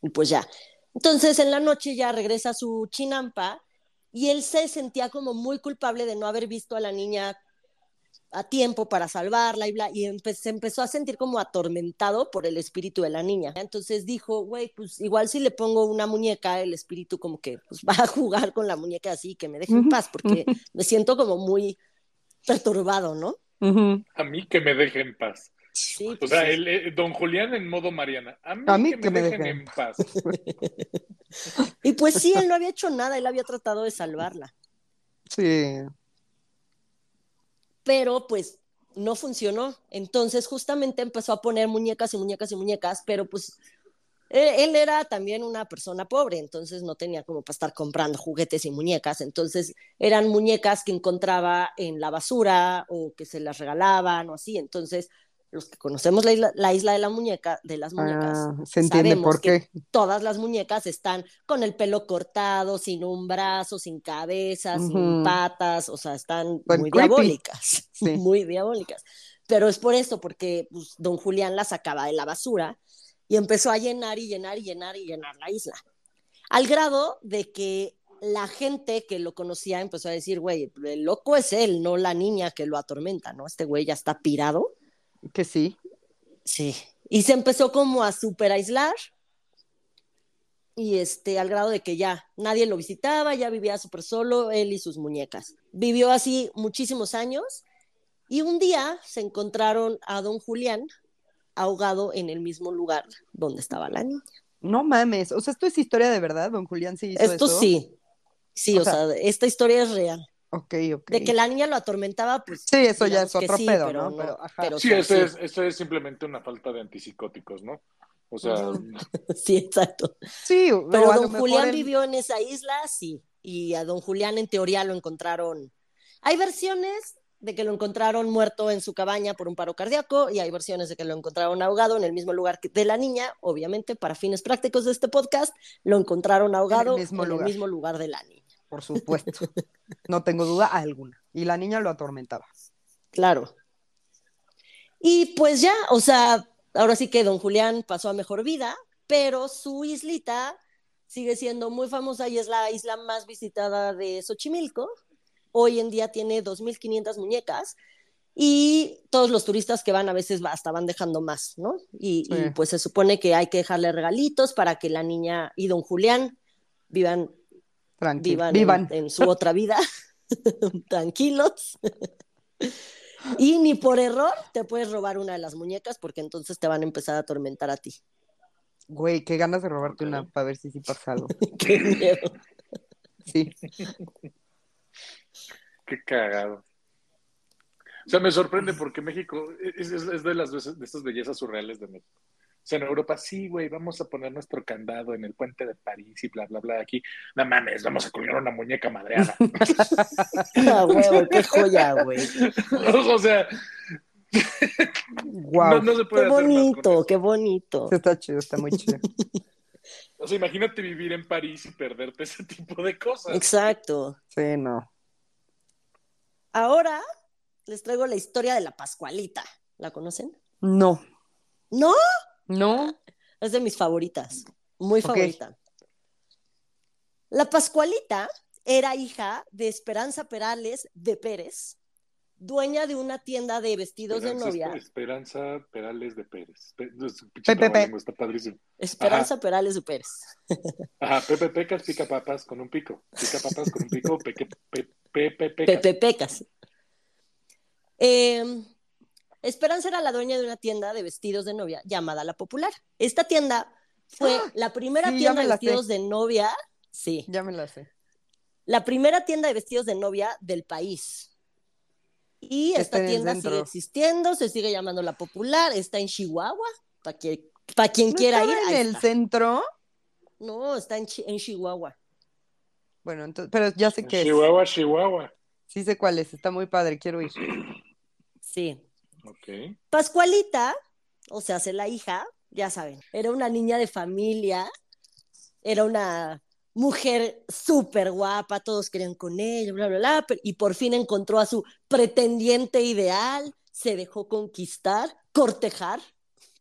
Speaker 1: y pues ya. Entonces en la noche ya regresa a su chinampa y él se sentía como muy culpable de no haber visto a la niña a tiempo para salvarla y bla, y empe- se empezó a sentir como atormentado por el espíritu de la niña. Entonces dijo, güey, pues igual si le pongo una muñeca, el espíritu como que pues, (laughs) va a jugar con la muñeca así, que me deje en paz, porque me siento como muy perturbado, ¿no?
Speaker 3: A mí que me dejen en paz.
Speaker 1: Sí,
Speaker 3: O
Speaker 1: pues,
Speaker 3: sea,
Speaker 1: sí.
Speaker 3: el, eh, don Julián en modo Mariana. A mí,
Speaker 2: A mí
Speaker 3: que, me, dejen, en paz. (laughs)
Speaker 1: Y pues sí, él no había hecho nada, él había tratado de salvarla,
Speaker 2: Sí.
Speaker 1: pero pues no funcionó. Entonces justamente empezó a poner muñecas y muñecas y muñecas, pero pues él, él era también una persona pobre, entonces no tenía como para estar comprando juguetes y muñecas, entonces eran muñecas que encontraba en la basura o que se las regalaban o así, entonces los que conocemos la isla, la isla de la muñeca, de las muñecas,
Speaker 2: Ah, se entiende
Speaker 1: sabemos
Speaker 2: por
Speaker 1: que todas las muñecas están con el pelo cortado, sin un brazo, sin cabeza, sin patas, o sea, están muy
Speaker 2: creepy.
Speaker 1: diabólicas, (laughs)
Speaker 2: Sí.
Speaker 1: muy diabólicas. Pero es por eso, porque pues, don Julián las sacaba de la basura y empezó a llenar y llenar y llenar y llenar la isla. Al grado de que la gente que lo conocía empezó a decir, güey, el loco es él, no la niña que lo atormenta, ¿no? Este güey ya está pirado.
Speaker 2: Que sí.
Speaker 1: Sí. Y se empezó como a super aislar. Y este, al grado de que ya nadie lo visitaba, ya vivía súper solo, él y sus muñecas. Vivió así muchísimos años. Y un día se encontraron a don Julián ahogado en el mismo lugar donde estaba la niña.
Speaker 2: No mames. O sea, esto es historia de verdad, don Julián sí hizo
Speaker 1: Esto
Speaker 2: eso?
Speaker 1: sí. Sí,
Speaker 2: O
Speaker 1: o, sea, esta historia es real.
Speaker 2: Ok, ok.
Speaker 1: De que la niña lo atormentaba, pues.
Speaker 2: Sí, eso ya es otro
Speaker 1: sí,
Speaker 2: pedo,
Speaker 1: pero
Speaker 2: ¿no? Pero, ajá.
Speaker 1: pero,
Speaker 3: Sí,
Speaker 1: o sea,
Speaker 3: eso es, eso es simplemente una falta de antipsicóticos, ¿no? O sea, (laughs)
Speaker 1: Sí, exacto.
Speaker 2: Sí,
Speaker 1: Pero don Julián
Speaker 2: él-
Speaker 1: vivió en esa isla, sí. Y a don Julián, en teoría, lo encontraron. Hay versiones de que lo encontraron muerto en su cabaña por un paro cardíaco y hay versiones de que lo encontraron ahogado en el mismo lugar que de la niña. Obviamente, para fines prácticos de este podcast, lo encontraron ahogado en el
Speaker 2: mismo
Speaker 1: mismo
Speaker 2: lugar.
Speaker 1: lugar, de la niña.
Speaker 2: Por supuesto. No tengo duda alguna. Y la niña lo atormentaba.
Speaker 1: Claro. Y pues ya, o sea, ahora sí que don Julián pasó a mejor vida, pero su islita sigue siendo muy famosa y es la isla más visitada de Xochimilco. Hoy en día tiene 2.500 muñecas y todos los turistas que van a veces hasta van dejando más, ¿no? Y, pues se supone que hay que dejarle regalitos para que la niña y don Julián vivan, vivan,
Speaker 2: Vivan.
Speaker 1: En, en su otra vida, (laughs) tranquilos. Y ni por error te puedes robar una de las muñecas porque entonces te van a empezar a atormentar a ti.
Speaker 2: Güey, qué ganas de robarte una para ver si sí pasa algo. (laughs)
Speaker 1: Qué miedo.
Speaker 2: Sí. (laughs)
Speaker 3: qué cagado. O sea, me sorprende porque México es, es- es de las veces- de estas bellezas surreales de México. O sea, en Europa, sí, güey, vamos a poner nuestro candado en el puente de París y bla, bla, bla. Aquí, no mames, vamos a colgar una muñeca madreada. (laughs)
Speaker 1: Ah, huevo, qué joya, güey. (laughs)
Speaker 3: o sea,
Speaker 2: Wow.
Speaker 3: no, no se puede
Speaker 1: Qué
Speaker 3: hacer más con
Speaker 1: bonito, qué bonito.
Speaker 2: Está chido, está muy chido.
Speaker 3: O sea, imagínate vivir en París y perderte ese tipo de cosas.
Speaker 1: Exacto.
Speaker 2: Sí, no.
Speaker 1: Ahora les traigo la historia de la Pascualita. ¿La conocen?
Speaker 2: No.
Speaker 1: No,
Speaker 2: No.
Speaker 1: es de mis favoritas. Muy favorita. La Pascualita era hija de Esperanza Perales de Pérez, dueña de una tienda de vestidos de
Speaker 3: Esperanza,
Speaker 1: novia.
Speaker 3: Esperanza Perales de Pérez. Pe- es- pinche
Speaker 2: Pe- pe- pe.
Speaker 3: trabalengua, Está padrísimo.
Speaker 1: Esperanza Perales de Pérez.
Speaker 3: Ajá, Pepe Pecas pica papas con un pico. Pica papas con un pico. (laughs) Peque, pe, Pepe Pecas.
Speaker 1: Pepe Pecas. Eh, Esperanza era la dueña de una tienda de vestidos de novia llamada La Popular. Esta tienda fue la primera
Speaker 2: Sí,
Speaker 1: tienda de
Speaker 2: sé.
Speaker 1: vestidos de novia, sí,
Speaker 2: Ya me la sé.
Speaker 1: la primera tienda de vestidos de novia del país. Y
Speaker 2: Que
Speaker 1: esta tienda sigue existiendo, se sigue llamando La Popular, está en Chihuahua, para que, pa quien
Speaker 2: ¿No
Speaker 1: quiera ir.
Speaker 2: en el
Speaker 1: está.
Speaker 2: centro?
Speaker 1: No, está en, Chi- en Chihuahua.
Speaker 2: Bueno, entonces, pero ya sé qué es.
Speaker 3: Chihuahua, Chihuahua.
Speaker 2: Sí sé cuál es, está muy padre, quiero ir.
Speaker 1: Sí.
Speaker 3: Ok.
Speaker 1: Pascualita, o sea, hace la hija, ya saben, era una niña de familia, era una mujer súper guapa, todos querían con ella, bla, bla, bla, y por fin encontró a su pretendiente ideal, se dejó conquistar, cortejar,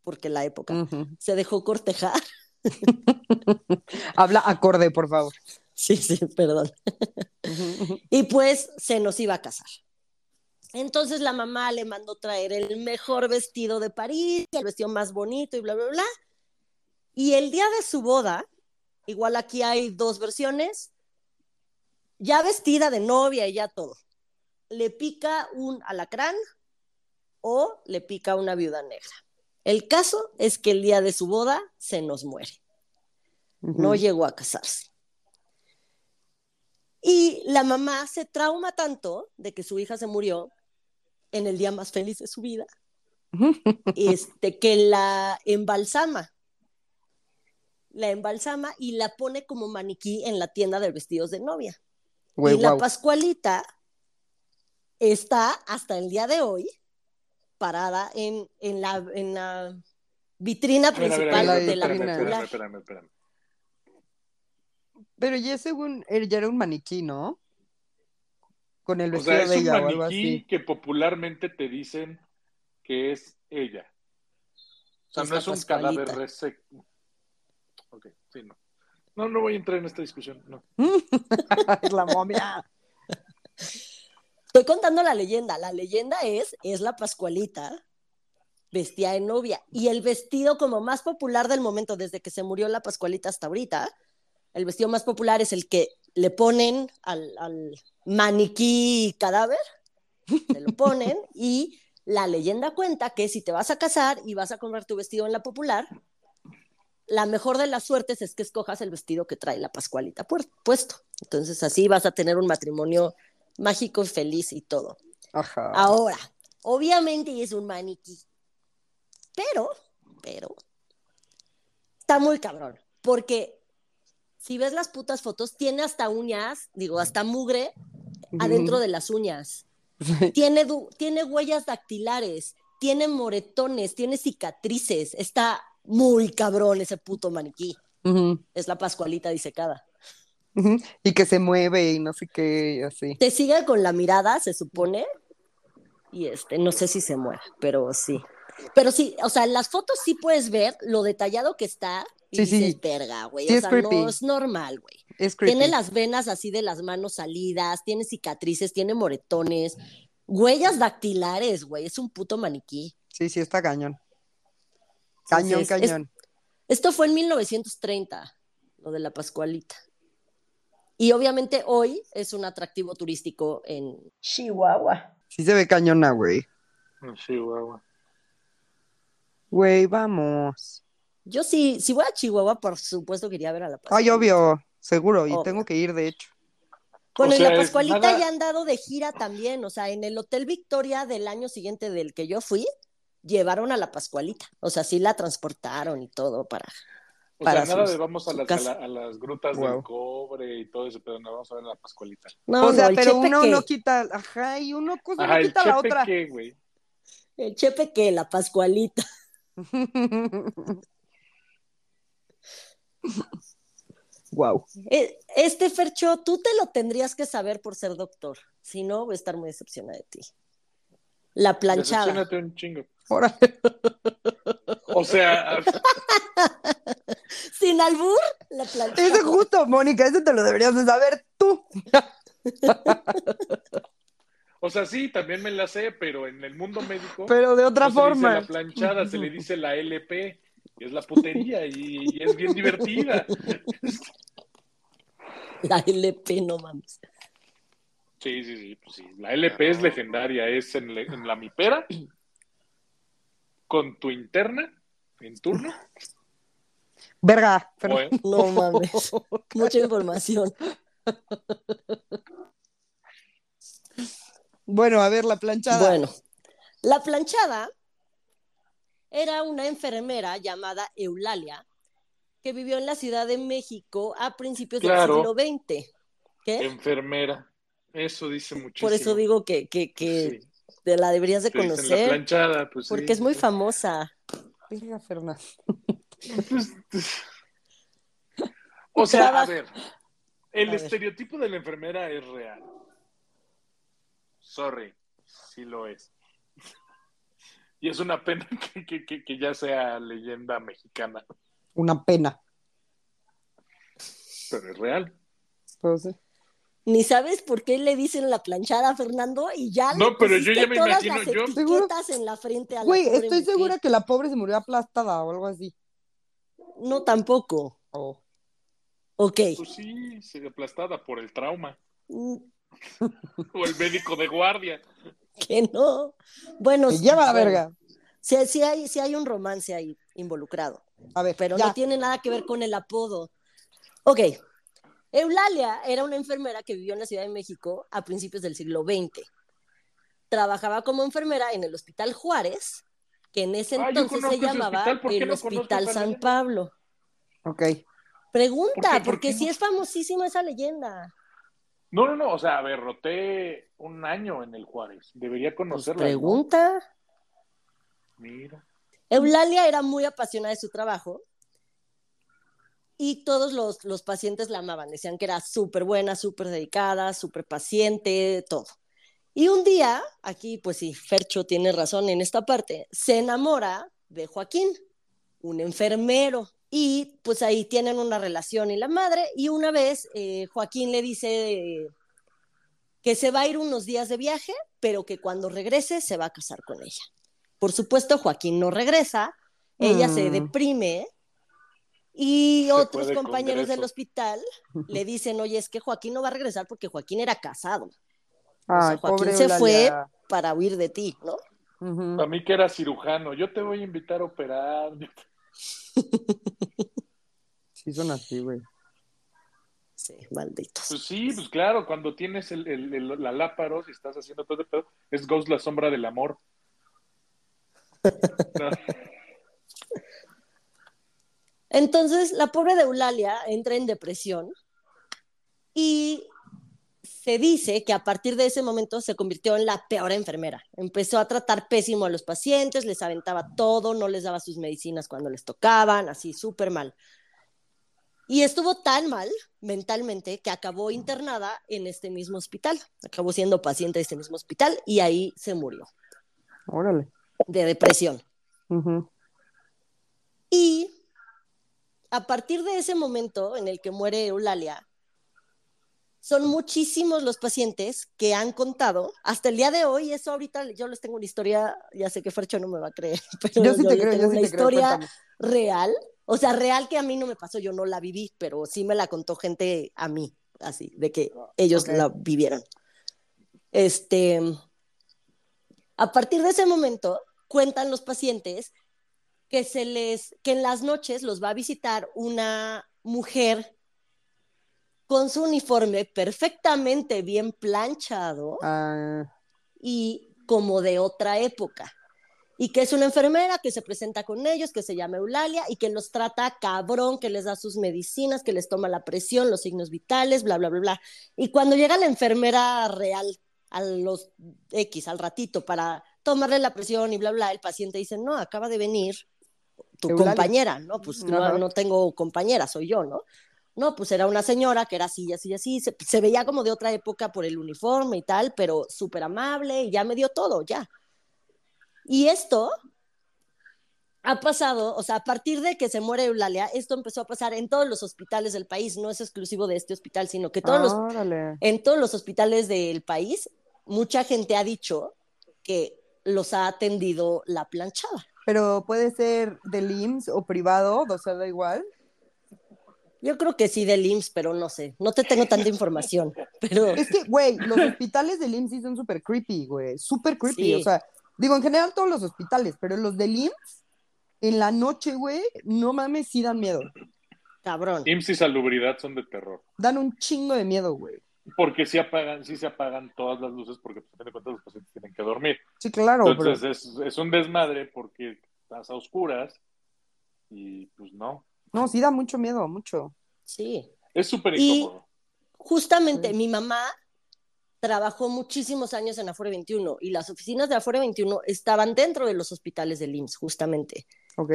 Speaker 1: porque la época, se dejó cortejar. (laughs)
Speaker 2: Habla acorde, por favor.
Speaker 1: Sí, sí, perdón. Y pues se nos iba a casar. Entonces la mamá le mandó traer el mejor vestido de París, el vestido más bonito y bla, bla, bla. Y el día de su boda, igual aquí hay dos versiones, ya vestida de novia y ya todo, le pica un alacrán o le pica una viuda negra. El caso es que el día de su boda se nos muere no llegó a casarse. Y la mamá se trauma tanto de que su hija se murió en el día más feliz de su vida, (laughs) este, que la embalsama. La embalsama y la pone como maniquí en la tienda de vestidos de novia. Y la. Pascualita está hasta el día de hoy parada en, en la, en la vitrina principal de la
Speaker 3: espérame, espérame, espérame, espérame.
Speaker 2: Pero ya según, él ya era un maniquí, ¿no? Con el
Speaker 3: O
Speaker 2: vestido
Speaker 3: sea, es
Speaker 2: de
Speaker 3: un
Speaker 2: ella o algo
Speaker 3: maniquí
Speaker 2: así.
Speaker 3: que popularmente te dicen que es ella. O sea,
Speaker 1: Es
Speaker 3: no es un
Speaker 1: Pascualita.
Speaker 3: cadáver reseco. Ok, sí, no. No, no voy a entrar en esta discusión, no. (laughs)
Speaker 2: es la momia.
Speaker 1: Estoy contando la leyenda. La leyenda es, es la Pascualita vestida de novia. Y el vestido como más popular del momento, desde que se murió la Pascualita hasta ahorita, el vestido más popular es el que le ponen al, al maniquí cadáver, se lo ponen (laughs) y la leyenda cuenta que si te vas a casar y vas a comprar tu vestido en la popular, la mejor de las suertes es que escojas el vestido que trae la Pascualita puesto. Entonces así vas a tener un matrimonio mágico, feliz y todo.
Speaker 2: Ajá.
Speaker 1: Ahora, obviamente es un maniquí, pero, pero, está muy cabrón, porque si ves las putas fotos, tiene hasta uñas, digo, hasta mugre adentro de las uñas. Tiene, tiene huellas dactilares, tiene moretones, tiene cicatrices. Está muy cabrón ese puto maniquí. Es la Pascualita disecada.
Speaker 2: Y que se mueve y no sé qué, y así.
Speaker 1: Te sigue con la mirada, se supone. Y este, no sé si se muere, pero sí. Pero sí, o sea, en las fotos sí puedes ver lo detallado que está. Y
Speaker 2: Sí, sí.
Speaker 1: dices, verga, güey.
Speaker 2: Sí
Speaker 1: o
Speaker 2: es
Speaker 1: sea, no es normal, güey.
Speaker 2: Es creepy.
Speaker 1: Tiene las venas así de las manos salidas, tiene cicatrices, tiene moretones, huellas dactilares, güey. Es un puto maniquí.
Speaker 2: Sí, sí, está cañón. Cañón,
Speaker 1: Entonces, es-
Speaker 2: cañón.
Speaker 1: Esto fue en 1930, lo de la Pascualita. Y obviamente hoy es un atractivo turístico en Chihuahua.
Speaker 2: Sí se ve cañona, güey.
Speaker 3: Sí, guau.
Speaker 2: Güey, vamos.
Speaker 1: Yo sí, si voy a Chihuahua, por supuesto quería ver a la
Speaker 2: Ay,
Speaker 1: Pascualita.
Speaker 2: obvio, seguro, y
Speaker 1: Obvio.
Speaker 2: tengo que ir, de hecho.
Speaker 1: Bueno,
Speaker 3: O
Speaker 1: y la Pascualita
Speaker 3: nada-
Speaker 1: ya han dado de gira también, o sea, en el Hotel Victoria del año siguiente del que yo fui, llevaron a la Pascualita, o sea, sí la transportaron y todo para...
Speaker 3: O
Speaker 1: Para
Speaker 3: sea, nada
Speaker 1: sus-
Speaker 3: de vamos a las, a,
Speaker 1: casa.
Speaker 3: la- a las grutas
Speaker 2: Wow.
Speaker 3: del cobre y todo eso, pero no vamos a ver la Pascualita.
Speaker 1: No,
Speaker 2: o sea,
Speaker 1: no,
Speaker 2: pero uno
Speaker 1: que,
Speaker 2: no quita, ajá, y uno cosa
Speaker 3: Ajá,
Speaker 2: no
Speaker 3: el
Speaker 2: quita la
Speaker 3: chepe
Speaker 2: otra.
Speaker 3: qué, güey.
Speaker 1: el chepe que la Pascualita. (laughs)
Speaker 2: wow. (laughs)
Speaker 1: Eh, Este Fercho, tú te lo tendrías que saber por ser doctor, si no voy a estar muy decepcionada de ti. La planchada.
Speaker 3: Un chingo.
Speaker 2: Órale.
Speaker 3: O sea, (laughs)
Speaker 1: Sin albur, la planchada.
Speaker 2: Ese justo, Mónica, ese te lo deberías de saber tú.
Speaker 3: o sea, sí, también me la sé, pero en el mundo médico
Speaker 2: Pero de otra
Speaker 3: no se
Speaker 2: forma.
Speaker 3: dice la planchada, se le dice la LP, que es la putería y, y es bien divertida. (laughs)
Speaker 1: La LP, no mames.
Speaker 3: Sí, sí, sí, pues sí. La LP es legendaria, es en, le- en la mipera, con tu interna, en turno.
Speaker 2: Verga.
Speaker 3: o en-
Speaker 1: No (laughs) mames. Mucha información.
Speaker 2: Bueno, a ver, la planchada.
Speaker 1: Bueno, la planchada era una enfermera llamada Eulalia que vivió en la Ciudad de México a principios
Speaker 3: Claro.
Speaker 1: del siglo XX. ¿Qué?
Speaker 3: enfermera. Eso dice muchísimo.
Speaker 1: Por eso digo que, que, que
Speaker 3: Sí,
Speaker 1: te la deberías de
Speaker 3: la
Speaker 1: conocer,
Speaker 3: planchada, pues sí.
Speaker 1: porque es muy famosa.
Speaker 2: Verga, Fernanda. (laughs)
Speaker 3: O sea, a ver, el
Speaker 1: A ver.
Speaker 3: estereotipo de la enfermera es real. Sorry, sí lo es. Y es una pena (laughs) que, que- que- que ya sea leyenda mexicana,
Speaker 2: Una pena.
Speaker 3: pero es real.
Speaker 2: Pues, sí.
Speaker 1: Ni sabes por qué le dicen la planchada a Fernando y ya
Speaker 3: No,
Speaker 1: le
Speaker 3: pero yo ya me
Speaker 1: todas
Speaker 3: imagino,
Speaker 1: las
Speaker 3: yo-
Speaker 1: etiquetas en la frente a la
Speaker 2: Güey, estoy
Speaker 1: mujer.
Speaker 2: segura que la pobre se murió aplastada o algo así.
Speaker 1: No, tampoco.
Speaker 2: Oh.
Speaker 1: Ok.
Speaker 3: Pues sí, se aplastada por el trauma.
Speaker 1: Mm, (laughs)
Speaker 3: O el médico de guardia.
Speaker 1: Que no. Bueno,
Speaker 2: Me lleva la verga.
Speaker 1: Sí, sí hay, sí hay un romance ahí involucrado,
Speaker 2: A ver,
Speaker 1: pero
Speaker 2: ya.
Speaker 1: no tiene nada que ver con el apodo. Ok. Eulalia era una enfermera que vivió en la Ciudad de México a principios del siglo XX. Trabajaba como enfermera en el Hospital Juárez, que en ese
Speaker 3: Ah,
Speaker 1: entonces se llamaba
Speaker 3: hospital, ¿por qué
Speaker 1: el
Speaker 3: no
Speaker 1: Hospital San? Pablo.
Speaker 2: Ok.
Speaker 1: Pregunta,
Speaker 3: ¿Por qué? ¿Por
Speaker 1: porque sí
Speaker 3: no?
Speaker 1: es famosísima esa leyenda.
Speaker 3: No, no, no, o sea, a ver, roté un año en el Juárez. Debería
Speaker 1: Pues
Speaker 3: conocerla. ¿no?
Speaker 1: pregunta.
Speaker 3: Mira.
Speaker 1: Eulalia era muy apasionada de su trabajo y todos los, los pacientes la amaban. Decían que era súper buena, súper dedicada, súper paciente, todo. Y un día, aquí pues sí, Fercho tiene razón en esta parte, se enamora de Joaquín, un enfermero. Y pues ahí tienen una relación y la madre. Y una vez eh, Joaquín le dice eh, que se va a ir unos días de viaje, pero que cuando regrese se va a casar con ella. Por supuesto, Joaquín no regresa, ella se
Speaker 2: Mm.
Speaker 1: deprime y
Speaker 3: Se
Speaker 1: otros
Speaker 3: de
Speaker 1: compañeros del hospital le dicen, oye, es que Joaquín no va a regresar porque Joaquín era casado. O sea,
Speaker 2: Ay,
Speaker 1: Joaquín
Speaker 2: pobre
Speaker 1: se fue para huir de ti, ¿no?
Speaker 2: Ujú.
Speaker 3: A mí que era cirujano, yo te voy a invitar a operar. (laughs)
Speaker 2: Sí, son así, güey.
Speaker 1: Sí, malditos.
Speaker 3: Pues sí, pues claro, cuando tienes el, el- el- la láparos y estás haciendo todo el pedo, es Ghost la sombra del amor. No. (laughs)
Speaker 1: Entonces, la pobre de Eulalia entra en depresión y se dice que a partir de ese momento se convirtió en la peor enfermera. Empezó a tratar pésimo a los pacientes, les aventaba todo, no les daba sus medicinas cuando les tocaban, así súper mal. Y estuvo tan mal mentalmente que acabó internada en este mismo hospital. Acabó siendo paciente de este mismo hospital y ahí se murió
Speaker 2: Órale.
Speaker 1: de depresión. Y a partir de ese momento en el que muere Eulalia, son muchísimos los pacientes que han contado, hasta el día de hoy, eso ahorita yo les tengo una historia, ya sé que Fercho no me va a creer, (laughs) pero
Speaker 2: Yo sí te
Speaker 1: les
Speaker 2: creo,
Speaker 1: tengo
Speaker 2: yo sí
Speaker 1: una
Speaker 2: te
Speaker 1: historia real, o sea, real que a mí no me pasó, yo no la viví, pero sí me la contó gente a mí, así, de que ellos la vivieron. Este, a partir de ese momento, cuentan los pacientes que se les, que en las noches los va a visitar una mujer con su uniforme perfectamente bien planchado
Speaker 2: Ah,
Speaker 1: y como de otra época. Y que es una enfermera que se presenta con ellos, que se llama Eulalia y que los trata cabrón, que les da sus medicinas, que les toma la presión, los signos vitales, bla, bla, bla, bla. Y cuando llega la enfermera real a los X, al ratito, para tomarle la presión y bla, bla, el paciente dice, no, acaba de venir tu
Speaker 2: Eulalia.
Speaker 1: compañera, ¿no? Pues no, no tengo compañera, soy yo, ¿no? No, pues era una señora que era así, así, así, se, se veía como de otra época por el uniforme y tal, pero súper amable y ya me dio todo, ya. Y esto ha pasado, o sea, a partir de que se muere Eulalia, esto empezó a pasar en todos los hospitales del país, no es exclusivo de este hospital, sino que todos los, en todos los hospitales del país, mucha gente ha dicho que los ha atendido la planchada.
Speaker 2: Pero puede ser del IMSS o privado, o sea, da igual.
Speaker 1: Yo creo que sí del IMSS, pero no sé, no te tengo tanta información, (laughs) pero
Speaker 2: Es que, güey, los hospitales del IMSS sí son súper creepy, güey. Súper creepy.
Speaker 1: Sí.
Speaker 2: O sea, digo, en general todos los hospitales, pero los del IMSS, en la noche, güey, no mames, sí dan miedo.
Speaker 1: cabrón.
Speaker 3: IMSS y salubridad son de terror.
Speaker 2: Dan un chingo de miedo, güey.
Speaker 3: Porque sí apagan, sí se apagan todas las luces porque pues, a fin de cuentas los pacientes tienen que dormir.
Speaker 2: Sí, claro, pero
Speaker 3: Entonces es, es un desmadre porque estás a oscuras y pues no.
Speaker 2: no, sí da mucho miedo, mucho.
Speaker 1: Sí.
Speaker 3: Es súper
Speaker 1: Y-
Speaker 3: incómodo.
Speaker 1: Justamente
Speaker 2: Sí.
Speaker 1: mi mamá trabajó muchísimos años en Afore 21 y las oficinas de Afore 21 estaban dentro de los hospitales del IMSS, justamente.
Speaker 2: Ok.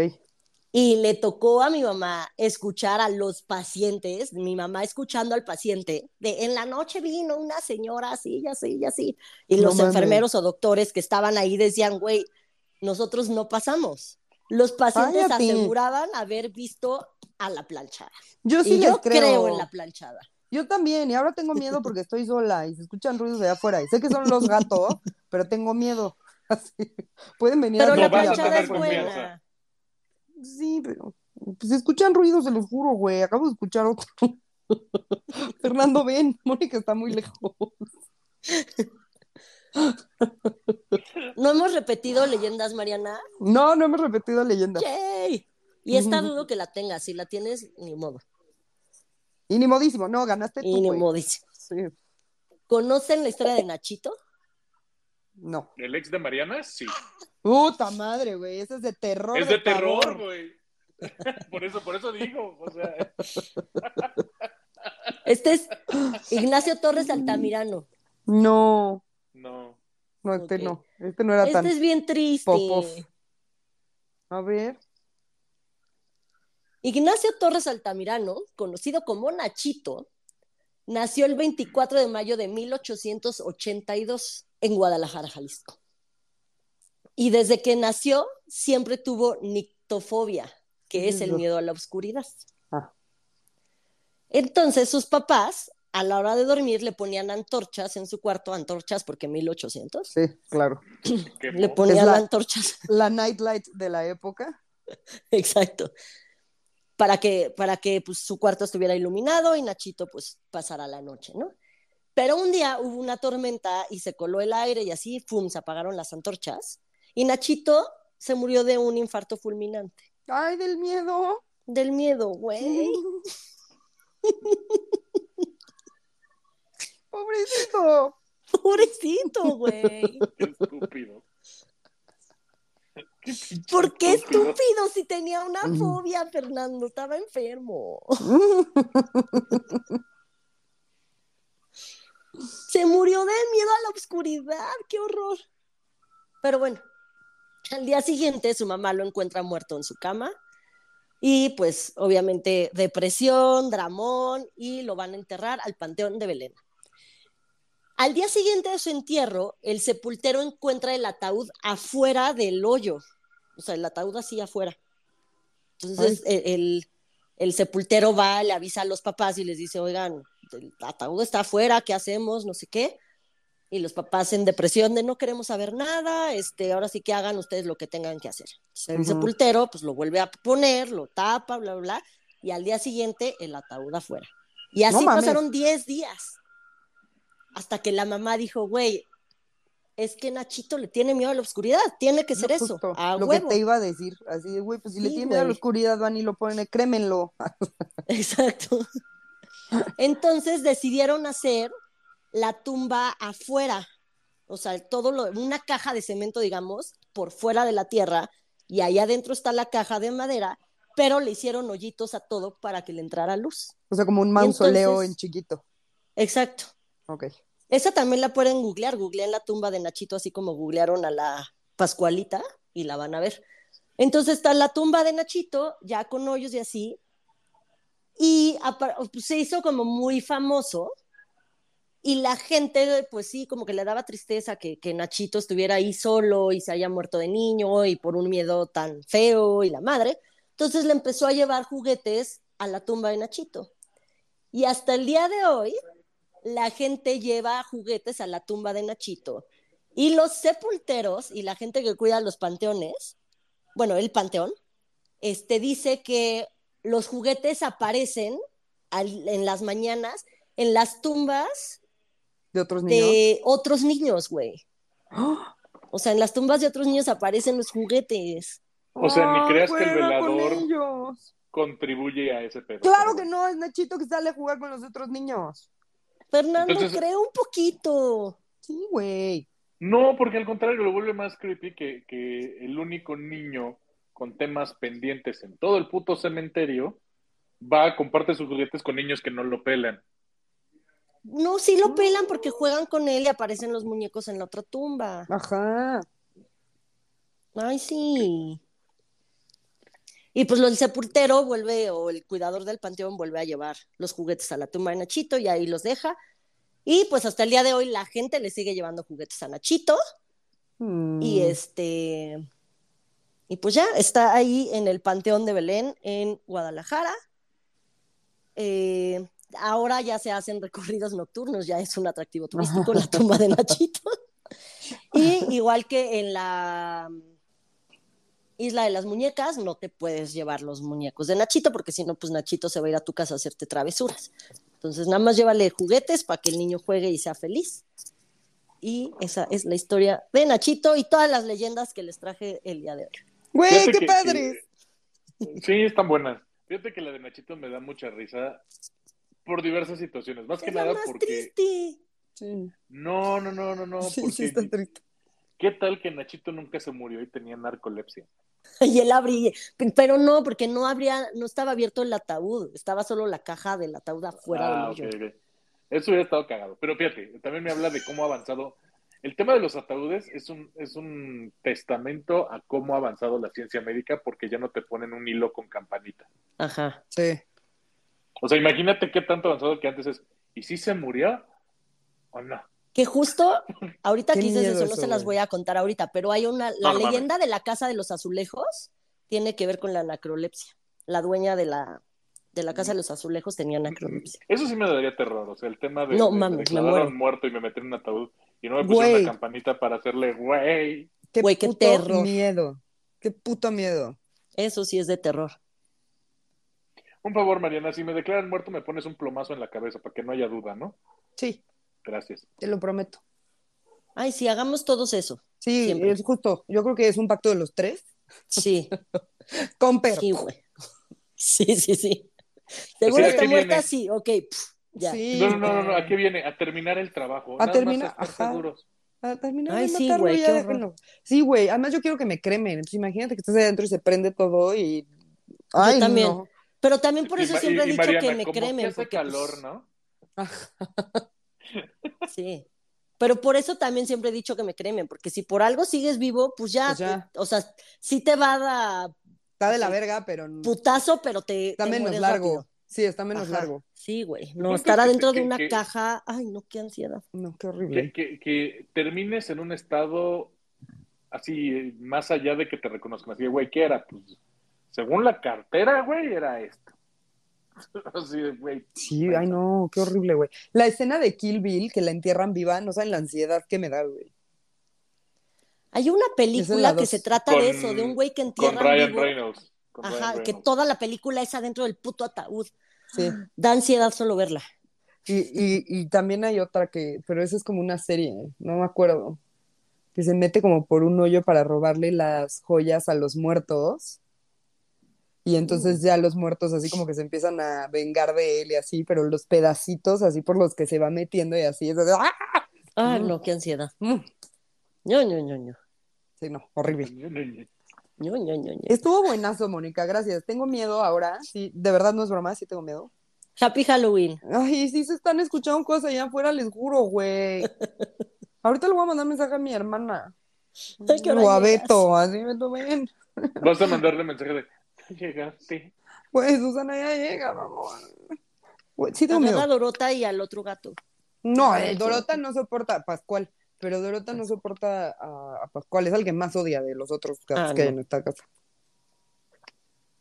Speaker 1: Y le tocó a mi mamá escuchar a los pacientes, mi mamá escuchando al paciente, de en la noche vino una señora así, y así, y así. Y
Speaker 2: No
Speaker 1: los
Speaker 2: mames.
Speaker 1: enfermeros o doctores que estaban ahí decían, güey, nosotros no pasamos. Los pacientes aseguraban haber visto a la planchada.
Speaker 2: Yo sí
Speaker 1: y
Speaker 2: les
Speaker 1: yo
Speaker 2: creo.
Speaker 1: creo en la planchada.
Speaker 2: Yo también, y ahora tengo miedo porque estoy sola y se escuchan ruidos de afuera. Y sé que son los gatos, pero tengo miedo. (laughs) Así, Pueden venir
Speaker 1: Pero
Speaker 2: a
Speaker 1: la planchada es
Speaker 3: confianza.
Speaker 2: Sí, pero pues escuchan ruidos, se los juro, güey. Acabo de escuchar otro. (laughs) Fernando, ven, Mónica está muy lejos.
Speaker 1: ¿No hemos repetido leyendas, Mariana?
Speaker 2: No, no hemos repetido leyenda.
Speaker 1: ¡Yay! Y esta
Speaker 2: Ujú.
Speaker 1: dudo que la tengas. Si la tienes, ni modo.
Speaker 2: Y ni modísimo, no, ganaste tú,
Speaker 1: Y ni modísimo.
Speaker 2: Sí,
Speaker 1: ¿Conocen la historia de Nachito?
Speaker 2: No.
Speaker 3: ¿El ex de Mariana? Sí.
Speaker 2: Puta madre, güey, ese es de terror.
Speaker 3: Es de terror, güey. (laughs) Por eso, por eso digo. O sea, (laughs)
Speaker 1: Este es Ignacio Torres Altamirano.
Speaker 2: No,
Speaker 3: no.
Speaker 2: no, este no. Este no era tan
Speaker 1: Este es bien triste.
Speaker 2: popov. A ver.
Speaker 1: Ignacio Torres Altamirano, conocido como Nachito, nació el 24 de mayo de 1882 en Guadalajara, Jalisco. Y desde que nació siempre tuvo nictofobia, que
Speaker 2: ¿Qué
Speaker 1: es el miedo a la oscuridad.
Speaker 2: Ah.
Speaker 1: Entonces sus papás a la hora de dormir le ponían antorchas en su cuarto, antorchas porque 1800,
Speaker 2: Sí, claro. (clears throat)
Speaker 1: Le
Speaker 3: po-
Speaker 1: ponían
Speaker 2: la-
Speaker 1: antorchas (laughs)
Speaker 2: La nightlight de la época.
Speaker 1: Exacto. Para que, para que pues, su cuarto estuviera iluminado y Nachito pues pasara la noche, ¿no? Pero un día hubo una tormenta y se coló el aire y así, ¡fum!, se apagaron las antorchas. Y Nachito se murió de un infarto fulminante.
Speaker 2: Ay, del miedo.
Speaker 1: Del miedo, güey. (laughs) Pobrecito. Pobrecito, güey.
Speaker 3: Qué estúpido.
Speaker 1: ¿Por qué estúpido si tenía una mm. fobia, Fernando? Estaba enfermo. (laughs) Se murió de miedo a la oscuridad, qué horror. Pero bueno, al día siguiente su mamá lo encuentra muerto en su cama y pues obviamente depresión, dramón y lo van a enterrar al Panteón de Belén. Al día siguiente de su entierro, el sepultero encuentra el ataúd afuera del hoyo, o sea, el ataúd así afuera. Entonces el, el- el sepultero va, le avisa a los papás y les dice, oigan, el ataúd está afuera, ¿qué hacemos? No sé qué. Y los papás en depresión de no queremos saber nada, este, ahora sí que hagan ustedes lo que tengan que hacer. Entonces, el
Speaker 2: Ujú.
Speaker 1: sepultero pues lo vuelve a poner, lo tapa, bla, bla, bla, y al día siguiente el ataúd afuera. Y así pasaron 10 días. Hasta que la mamá dijo, güey, es que Nachito le tiene miedo a la oscuridad, tiene que ser
Speaker 2: No,
Speaker 1: eso, a
Speaker 2: lo
Speaker 1: huevo.
Speaker 2: que te iba a decir, así de, güey, pues si le tiene miedo a la oscuridad, van y lo ponen, crémenlo. (laughs) (laughs)
Speaker 1: Exacto. Entonces decidieron hacer la tumba afuera, o sea, todo lo, una caja de cemento, digamos, por fuera de la tierra, y ahí adentro está la caja de madera, pero le hicieron hoyitos a todo para que le entrara luz.
Speaker 2: O sea, como un mausoleo
Speaker 1: entonces-
Speaker 2: en chiquito.
Speaker 1: Exacto.
Speaker 2: Ok.
Speaker 1: Esa también la pueden googlear, googlean la tumba de Nachito, así como googlearon a la Pascualita, y la van a ver. Entonces está la tumba de Nachito, ya con hoyos y así, y pues, se hizo como muy famoso, y la gente, pues sí, como que le daba tristeza que, que Nachito estuviera ahí solo y se haya muerto de niño y por un miedo tan feo y la madre. Entonces le empezó a llevar juguetes a la tumba de Nachito. Y hasta el día de hoy, la gente lleva juguetes a la tumba de Nachito. Y los sepulteros y la gente que cuida los panteones, bueno, el panteón, este dice que los juguetes aparecen al- en las mañanas en las tumbas
Speaker 2: De otros niños.
Speaker 1: de otros niños, güey. O sea, en las tumbas de otros niños aparecen los juguetes.
Speaker 3: O sea, ni creas que el
Speaker 2: con
Speaker 3: velador-
Speaker 2: ellos.
Speaker 3: Contribuye a ese pedo.
Speaker 2: Claro que no, es Nachito que sale a jugar con los otros niños.
Speaker 1: Fernando,
Speaker 3: Entonces-
Speaker 1: creo un poquito.
Speaker 2: Sí, güey.
Speaker 3: No, porque al contrario, lo vuelve más creepy que, que el único niño con temas pendientes en todo el puto cementerio va a comparte sus juguetes con niños que no lo pelan.
Speaker 1: No, sí lo pelan porque juegan con él y aparecen los muñecos en la otra tumba.
Speaker 2: Ajá.
Speaker 1: Ay, sí. Y pues del sepultero vuelve, o el cuidador del panteón vuelve a llevar los juguetes a la tumba de Nachito y ahí los deja. Y pues hasta el día de hoy la gente le sigue llevando juguetes a Nachito.
Speaker 2: Mm.
Speaker 1: Y este. Y pues ya está ahí en el Panteón de Belén, en Guadalajara. Eh, ahora ya se hacen recorridos nocturnos, ya es un atractivo turístico la (laughs) tumba de Nachito. (laughs) Y igual que en la Isla de las Muñecas, no te puedes llevar los muñecos de Nachito, porque si no, pues Nachito se va a ir a tu casa a hacerte travesuras. Entonces, nada más llévale juguetes para que el niño juegue y sea feliz. Y esa es la historia de Nachito y todas las leyendas que les traje el día de hoy.
Speaker 2: Güey, qué
Speaker 3: que- que- sí, están buenas. Fíjate que la de Nachito me da mucha risa por diversas situaciones. Más que
Speaker 1: Es
Speaker 3: nada
Speaker 1: más
Speaker 3: porque.
Speaker 1: triste.
Speaker 2: Sí,
Speaker 3: No, no, no, no, no.
Speaker 2: sí,
Speaker 3: porque
Speaker 2: sí, está triste.
Speaker 3: ¿Qué tal que Nachito nunca se murió y tenía narcolepsia? (laughs)
Speaker 1: Y él abría, pero no, porque no habría, no estaba abierto el ataúd, estaba solo la caja del ataúd afuera
Speaker 3: Ah,
Speaker 1: del
Speaker 3: ok,
Speaker 1: hoyo.
Speaker 3: ok. Eso hubiera estado cagado. Pero fíjate, también me habla de cómo ha avanzado. El tema de los ataúdes es un, es un testamento a cómo ha avanzado la ciencia médica porque ya no te ponen un hilo con campanita.
Speaker 1: Ajá.
Speaker 2: Sí.
Speaker 3: O sea, imagínate qué tanto avanzado que antes es, ¿y si se murió o no?
Speaker 1: Que justo, ahorita dices eso, no se las voy a contar ahorita, pero hay una, la
Speaker 3: No,
Speaker 1: leyenda de la casa de los azulejos tiene que ver con la narcolepsia. La dueña de la, de la casa de los azulejos tenía narcolepsia.
Speaker 3: Eso sí me daría terror. O sea, el tema de,
Speaker 1: No,
Speaker 3: de- me
Speaker 1: mames, me
Speaker 3: declararon
Speaker 1: muero.
Speaker 3: muerto y me metí en un ataúd y no me pusieron
Speaker 2: Güey.
Speaker 3: una campanita para hacerle, güey.
Speaker 2: Qué
Speaker 1: Güey, qué
Speaker 2: puto
Speaker 1: terror.
Speaker 2: miedo. Qué puto miedo.
Speaker 1: Eso sí es de terror.
Speaker 3: Un favor, Mariana, si me declaran muerto me pones un plomazo en la cabeza para que no haya duda, ¿no?
Speaker 2: Sí,
Speaker 3: Gracias.
Speaker 2: te lo prometo.
Speaker 1: Ay, sí, hagamos todos eso.
Speaker 2: Sí,
Speaker 1: Siempre.
Speaker 2: es justo. Yo creo que es un pacto de los tres.
Speaker 1: Sí, (laughs)
Speaker 2: Con perro.
Speaker 1: sí, güey. Sí, sí, sí. Seguro está muerta,
Speaker 3: viene.
Speaker 1: sí, ok. pf, Ya.
Speaker 2: Sí,
Speaker 3: No, no, no, no. ¿a qué viene? A terminar el trabajo.
Speaker 2: A terminar-
Speaker 3: seguros.
Speaker 2: A terminar
Speaker 1: Ay,
Speaker 2: de
Speaker 1: sí, güey,
Speaker 2: ya déjenlo. Sí, güey. Además, yo quiero que me cremen. Entonces, imagínate que estás ahí adentro y se prende todo y. Ay,
Speaker 1: también.
Speaker 2: no.
Speaker 1: Pero también por eso siempre he
Speaker 3: y-
Speaker 1: dicho
Speaker 3: Mariana,
Speaker 1: que me cremen.
Speaker 3: hace
Speaker 1: porque, pues,
Speaker 3: calor, ¿no? (laughs)
Speaker 1: Sí. Pero por eso también siempre he dicho que me cremen, porque si por algo sigues vivo, pues ya,
Speaker 2: Pues ya.
Speaker 1: te- o sea, sí te va a dar
Speaker 2: Está de la
Speaker 1: Sí.
Speaker 2: verga, pero
Speaker 1: putazo, pero te,
Speaker 2: está
Speaker 1: te
Speaker 2: menos largo.
Speaker 1: rápido.
Speaker 2: Sí, está menos
Speaker 1: Ajá.
Speaker 2: largo.
Speaker 1: Sí, güey. No,
Speaker 3: es
Speaker 1: estar
Speaker 3: que-
Speaker 1: adentro de
Speaker 3: que-
Speaker 1: una
Speaker 3: que-
Speaker 1: caja, ay, no, qué ansiedad.
Speaker 2: No, qué
Speaker 3: Que,
Speaker 2: horrible.
Speaker 3: que, que termines en un estado así, más allá de que te reconozcan. Así, güey, ¿qué era? Pues, según la cartera, güey, era esto. (laughs) Así de, güey.
Speaker 2: Sí, ay, no, qué horrible, güey. La escena de Kill Bill, que la entierran viva, no saben la ansiedad que me da, güey.
Speaker 1: Hay una
Speaker 2: la
Speaker 1: película que se trata
Speaker 3: Con-
Speaker 1: de eso, de un güey que
Speaker 3: Con
Speaker 1: entierran
Speaker 3: Ryan
Speaker 1: vivo.
Speaker 3: Reynolds. Con
Speaker 1: Ajá,
Speaker 3: Ryan
Speaker 1: que
Speaker 3: Reynolds.
Speaker 1: toda la película es adentro del puto ataúd.
Speaker 2: Sí.
Speaker 1: Da ansiedad solo verla.
Speaker 2: Y, y, y también hay otra que, pero esa es como una serie, no me acuerdo, que se mete como por un hoyo para robarle las joyas a los muertos. Y entonces ya los muertos así como que se empiezan a vengar de él y así, pero los pedacitos así por los que se va metiendo y así, es ¡ah!
Speaker 1: Ay,
Speaker 2: Mm.
Speaker 1: no, qué ansiedad.
Speaker 2: Mm.
Speaker 1: ño, ño, ño, ño.
Speaker 2: Sí, no, horrible.
Speaker 1: ño, ño, ño, ño.
Speaker 2: Estuvo buenazo, Mónica, gracias. Tengo miedo ahora, sí, de verdad no es broma, sí tengo miedo.
Speaker 1: Happy Halloween.
Speaker 2: Ay, sí se están escuchando cosas allá afuera, les juro, güey. (laughs) Ahorita le voy a mandar mensaje a mi hermana.
Speaker 1: Ay, ¿qué hora
Speaker 2: O a? Beto, así Beto, ven.
Speaker 3: Vas a mandarle mensaje de, "Ya (laughs) llegaste.
Speaker 2: Pues Susana ya llega, sí tengo
Speaker 1: Agarra a. Dorota y al otro gato.
Speaker 2: No, el Dorota no soporta a Pascual, pero Dorota no soporta a, a Pascual, es el que más odia de los otros gatos
Speaker 1: Ah,
Speaker 2: que hay en esta casa.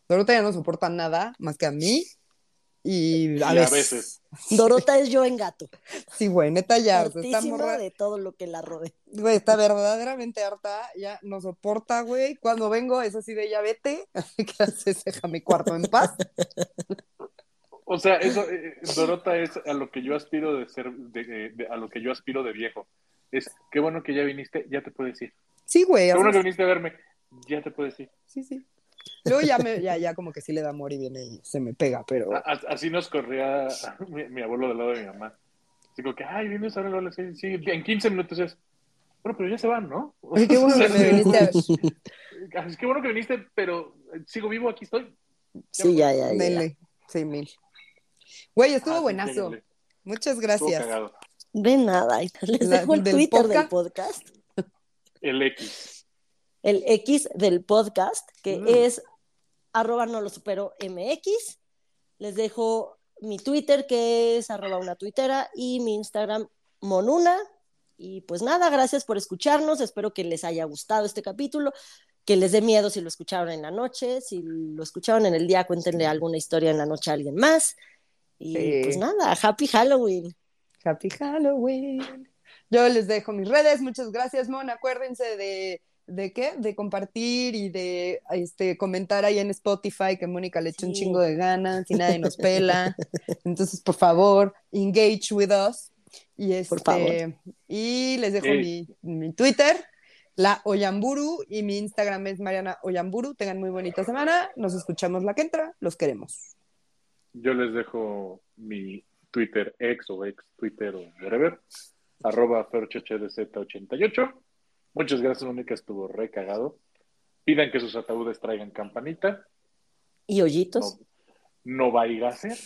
Speaker 2: Dorota ya no soporta nada más que a mí y a
Speaker 3: Y a
Speaker 2: veces.
Speaker 1: Dorota es yo en gato.
Speaker 2: Sí, güey, neta ya, o sea, esta
Speaker 1: Hartísima
Speaker 2: morra,
Speaker 1: de todo lo que la rodea.
Speaker 2: güey, está verdaderamente harta, ya no soporta, güey. Cuando vengo es así de ya vete, (laughs) así que haces, deja mi cuarto en paz.
Speaker 3: O sea, eso, eh, Dorota es a lo que yo aspiro de ser, de, de- a lo que yo aspiro de viejo. Es, qué bueno que ya viniste, ya te puedes ir.
Speaker 2: Sí, güey,
Speaker 3: Qué bueno que viniste a verme, ya te puedes ir.
Speaker 2: sí, sí. Luego ya, me, ya, ya como que sí le da amor y viene y se me pega, pero...
Speaker 3: Así nos corría (laughs) mi, mi abuelo del lado de mi mamá. Así como que, ay, vienes ahora, ahora, sí, sí, en 15 minutos es. Bueno, pero ya se van, ¿no?
Speaker 2: Oye, qué bueno (laughs) que me viniste (laughs)
Speaker 3: Es que bueno que viniste, pero sigo vivo, aquí estoy.
Speaker 1: Sí, ya, ya, ya.
Speaker 2: Denle. Sí, mil. Güey, estuvo
Speaker 3: Ah,
Speaker 2: buenazo. Muchas gracias.
Speaker 1: De nada. Les
Speaker 2: La-
Speaker 1: dejo el
Speaker 2: del
Speaker 1: Twitter
Speaker 2: podcast.
Speaker 1: del podcast.
Speaker 3: El X.
Speaker 1: El X del podcast, que
Speaker 2: Mm.
Speaker 1: es arroba no lo supero MX. Les dejo mi Twitter, que es arroba una tuitera, y mi Instagram, monuna. Y pues nada, gracias por escucharnos. Espero que les haya gustado este capítulo, que les dé miedo si lo escucharon en la noche. Si lo escucharon en el día, cuéntenle alguna historia en la noche a alguien más. Y
Speaker 2: Sí.
Speaker 1: pues nada, happy Halloween.
Speaker 2: Happy Halloween. Yo les dejo mis redes. Muchas gracias, Mon. Acuérdense de, de qué? De compartir y de este, comentar ahí en Spotify que Mónica le echa un chingo de ganas y nadie nos pela. (laughs) Entonces, por favor, engage with us. Y este,
Speaker 1: Por favor.
Speaker 2: Y les dejo
Speaker 3: Sí.
Speaker 2: mi, mi Twitter, la Oyamburu, y mi Instagram es Mariana Oyamburu. Tengan muy bonita semana. Nos escuchamos la que entra. Los queremos.
Speaker 3: Yo les dejo mi Twitter ex o ex Twitter o whatever, arroba ferchohdz88. Muchas gracias, Mónica, estuvo re cagado. Pidan que sus ataúdes traigan campanita,
Speaker 1: Y hoyitos.
Speaker 3: no, no vaya a ser.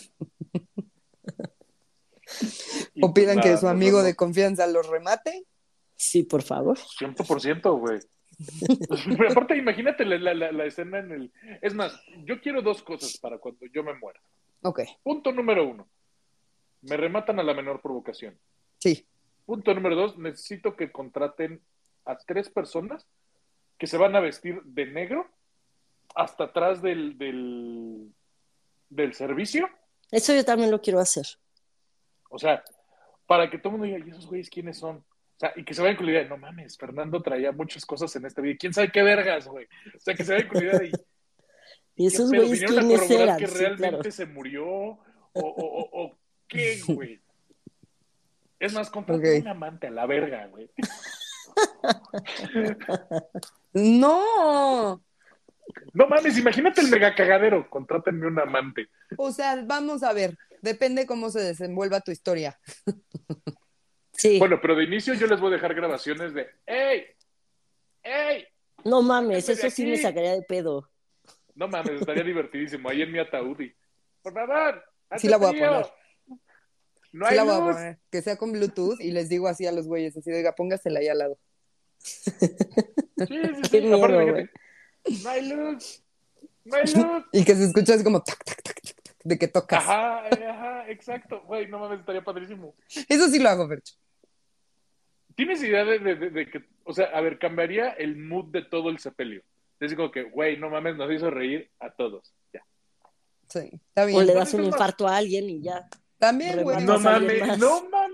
Speaker 3: Y
Speaker 2: O pidan
Speaker 3: pues
Speaker 2: que su amigo de confianza los remate.
Speaker 1: Sí, por favor.
Speaker 3: 100%, güey. Pero (laughs) aparte, imagínate la, la- la- la escena en el... Es más, yo quiero dos cosas para cuando yo me muera.
Speaker 2: Ok,
Speaker 3: Punto número uno. Me rematan a la menor provocación.
Speaker 2: sí.
Speaker 3: Punto número dos, necesito que contraten a tres personas que se van a vestir de negro hasta atrás del, del, del servicio.
Speaker 1: Eso yo también lo quiero hacer.
Speaker 3: O sea, para que todo el mundo diga, ¿y esos güeyes quiénes son? O sea, y que se vayan con la idea de, no mames, Fernando traía muchas cosas en esta vida. ¿Quién sabe qué vergas, güey? O sea, que se vayan con la idea de,
Speaker 1: Y
Speaker 3: ¿qué
Speaker 1: esos güeyes
Speaker 3: ¿Vinieron a
Speaker 1: quiénes eran.
Speaker 3: que
Speaker 1: Sí,
Speaker 3: realmente
Speaker 1: claro.
Speaker 3: se murió? ¿O, o, o- o qué, güey? Es más, contraten
Speaker 2: Ok.
Speaker 3: un amante a la verga, güey.
Speaker 2: No.
Speaker 3: No mames, imagínate el mega cagadero. Contrátenme un amante.
Speaker 2: O sea, vamos a ver, depende cómo se desenvuelva tu historia.
Speaker 1: Sí.
Speaker 3: Bueno, pero de inicio yo les voy a dejar grabaciones de ¡Ey! ¡Ey!
Speaker 1: no mames, eso sí me sacaría de pedo.
Speaker 3: No mames, estaría divertidísimo. Ahí en mi ataúd. y, Por favor,
Speaker 2: Sí la voy a poner.
Speaker 3: No
Speaker 2: Sí
Speaker 3: hay
Speaker 2: la voy a
Speaker 3: luz.
Speaker 2: poner, que sea con Bluetooth y les digo así a los güeyes, así, oiga, póngasela ahí al lado.
Speaker 3: Sí, sí, sí. (laughs)
Speaker 1: Qué miedo,
Speaker 3: Aparte, no luz. No hay luz.
Speaker 2: Y que se escucha así como tac, tac, tac, tac, tac, de que tocas.
Speaker 3: Ajá, eh, ajá, exacto. Güey, no mames, estaría padrísimo.
Speaker 2: Eso sí lo hago, Fercho.
Speaker 3: ¿Tienes idea de, de- de- de que, o sea, a ver, cambiaría el mood de todo el sepelio? Es como que, güey, no mames, nos hizo reír a todos. Ya.
Speaker 2: Sí, está
Speaker 1: O
Speaker 2: bien.
Speaker 1: le das un infarto a alguien y ya.
Speaker 2: También, güey.
Speaker 3: No
Speaker 1: a alguien
Speaker 3: mames,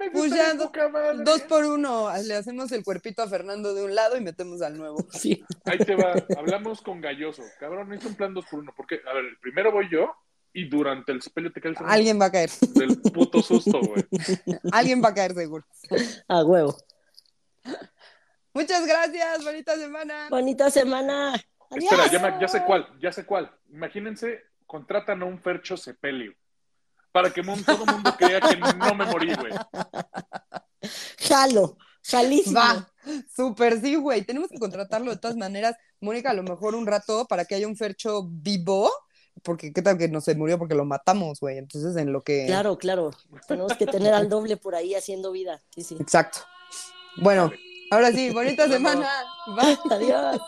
Speaker 3: mames,
Speaker 2: Pues ya, do-
Speaker 3: poca madre.
Speaker 2: Dos por uno, le hacemos el cuerpito a Fernando de un lado y metemos al nuevo. (laughs)
Speaker 1: Sí.
Speaker 3: Ahí te va, hablamos con Galloso. Cabrón, hizo un plan dos por uno. Porque, a ver, el primero voy yo y durante el sepelio te cae el segundo.
Speaker 2: Alguien va a caer.
Speaker 3: Del puto susto, güey. (laughs)
Speaker 2: Alguien va a caer seguro.
Speaker 1: A huevo.
Speaker 2: Muchas gracias, bonita semana.
Speaker 1: Bonita semana.
Speaker 3: Espera, ya, me- ya sé cuál, ya sé cuál. Imagínense, contratan a un Fercho sepelio. Para que todo el mundo crea que no me morí, güey.
Speaker 1: Jalo. Jalísimo.
Speaker 2: Va, súper sí, güey. Tenemos que contratarlo de todas maneras. Mónica, a lo mejor un rato para que haya un Fercho vivo, porque qué tal que no se murió porque lo matamos, güey. Entonces, en lo que.
Speaker 1: Claro, claro. Tenemos que tener al doble por ahí haciendo vida. Sí, sí.
Speaker 2: Exacto. Bueno, ahora sí, bonita semana. Bye. (laughs)
Speaker 1: Adiós.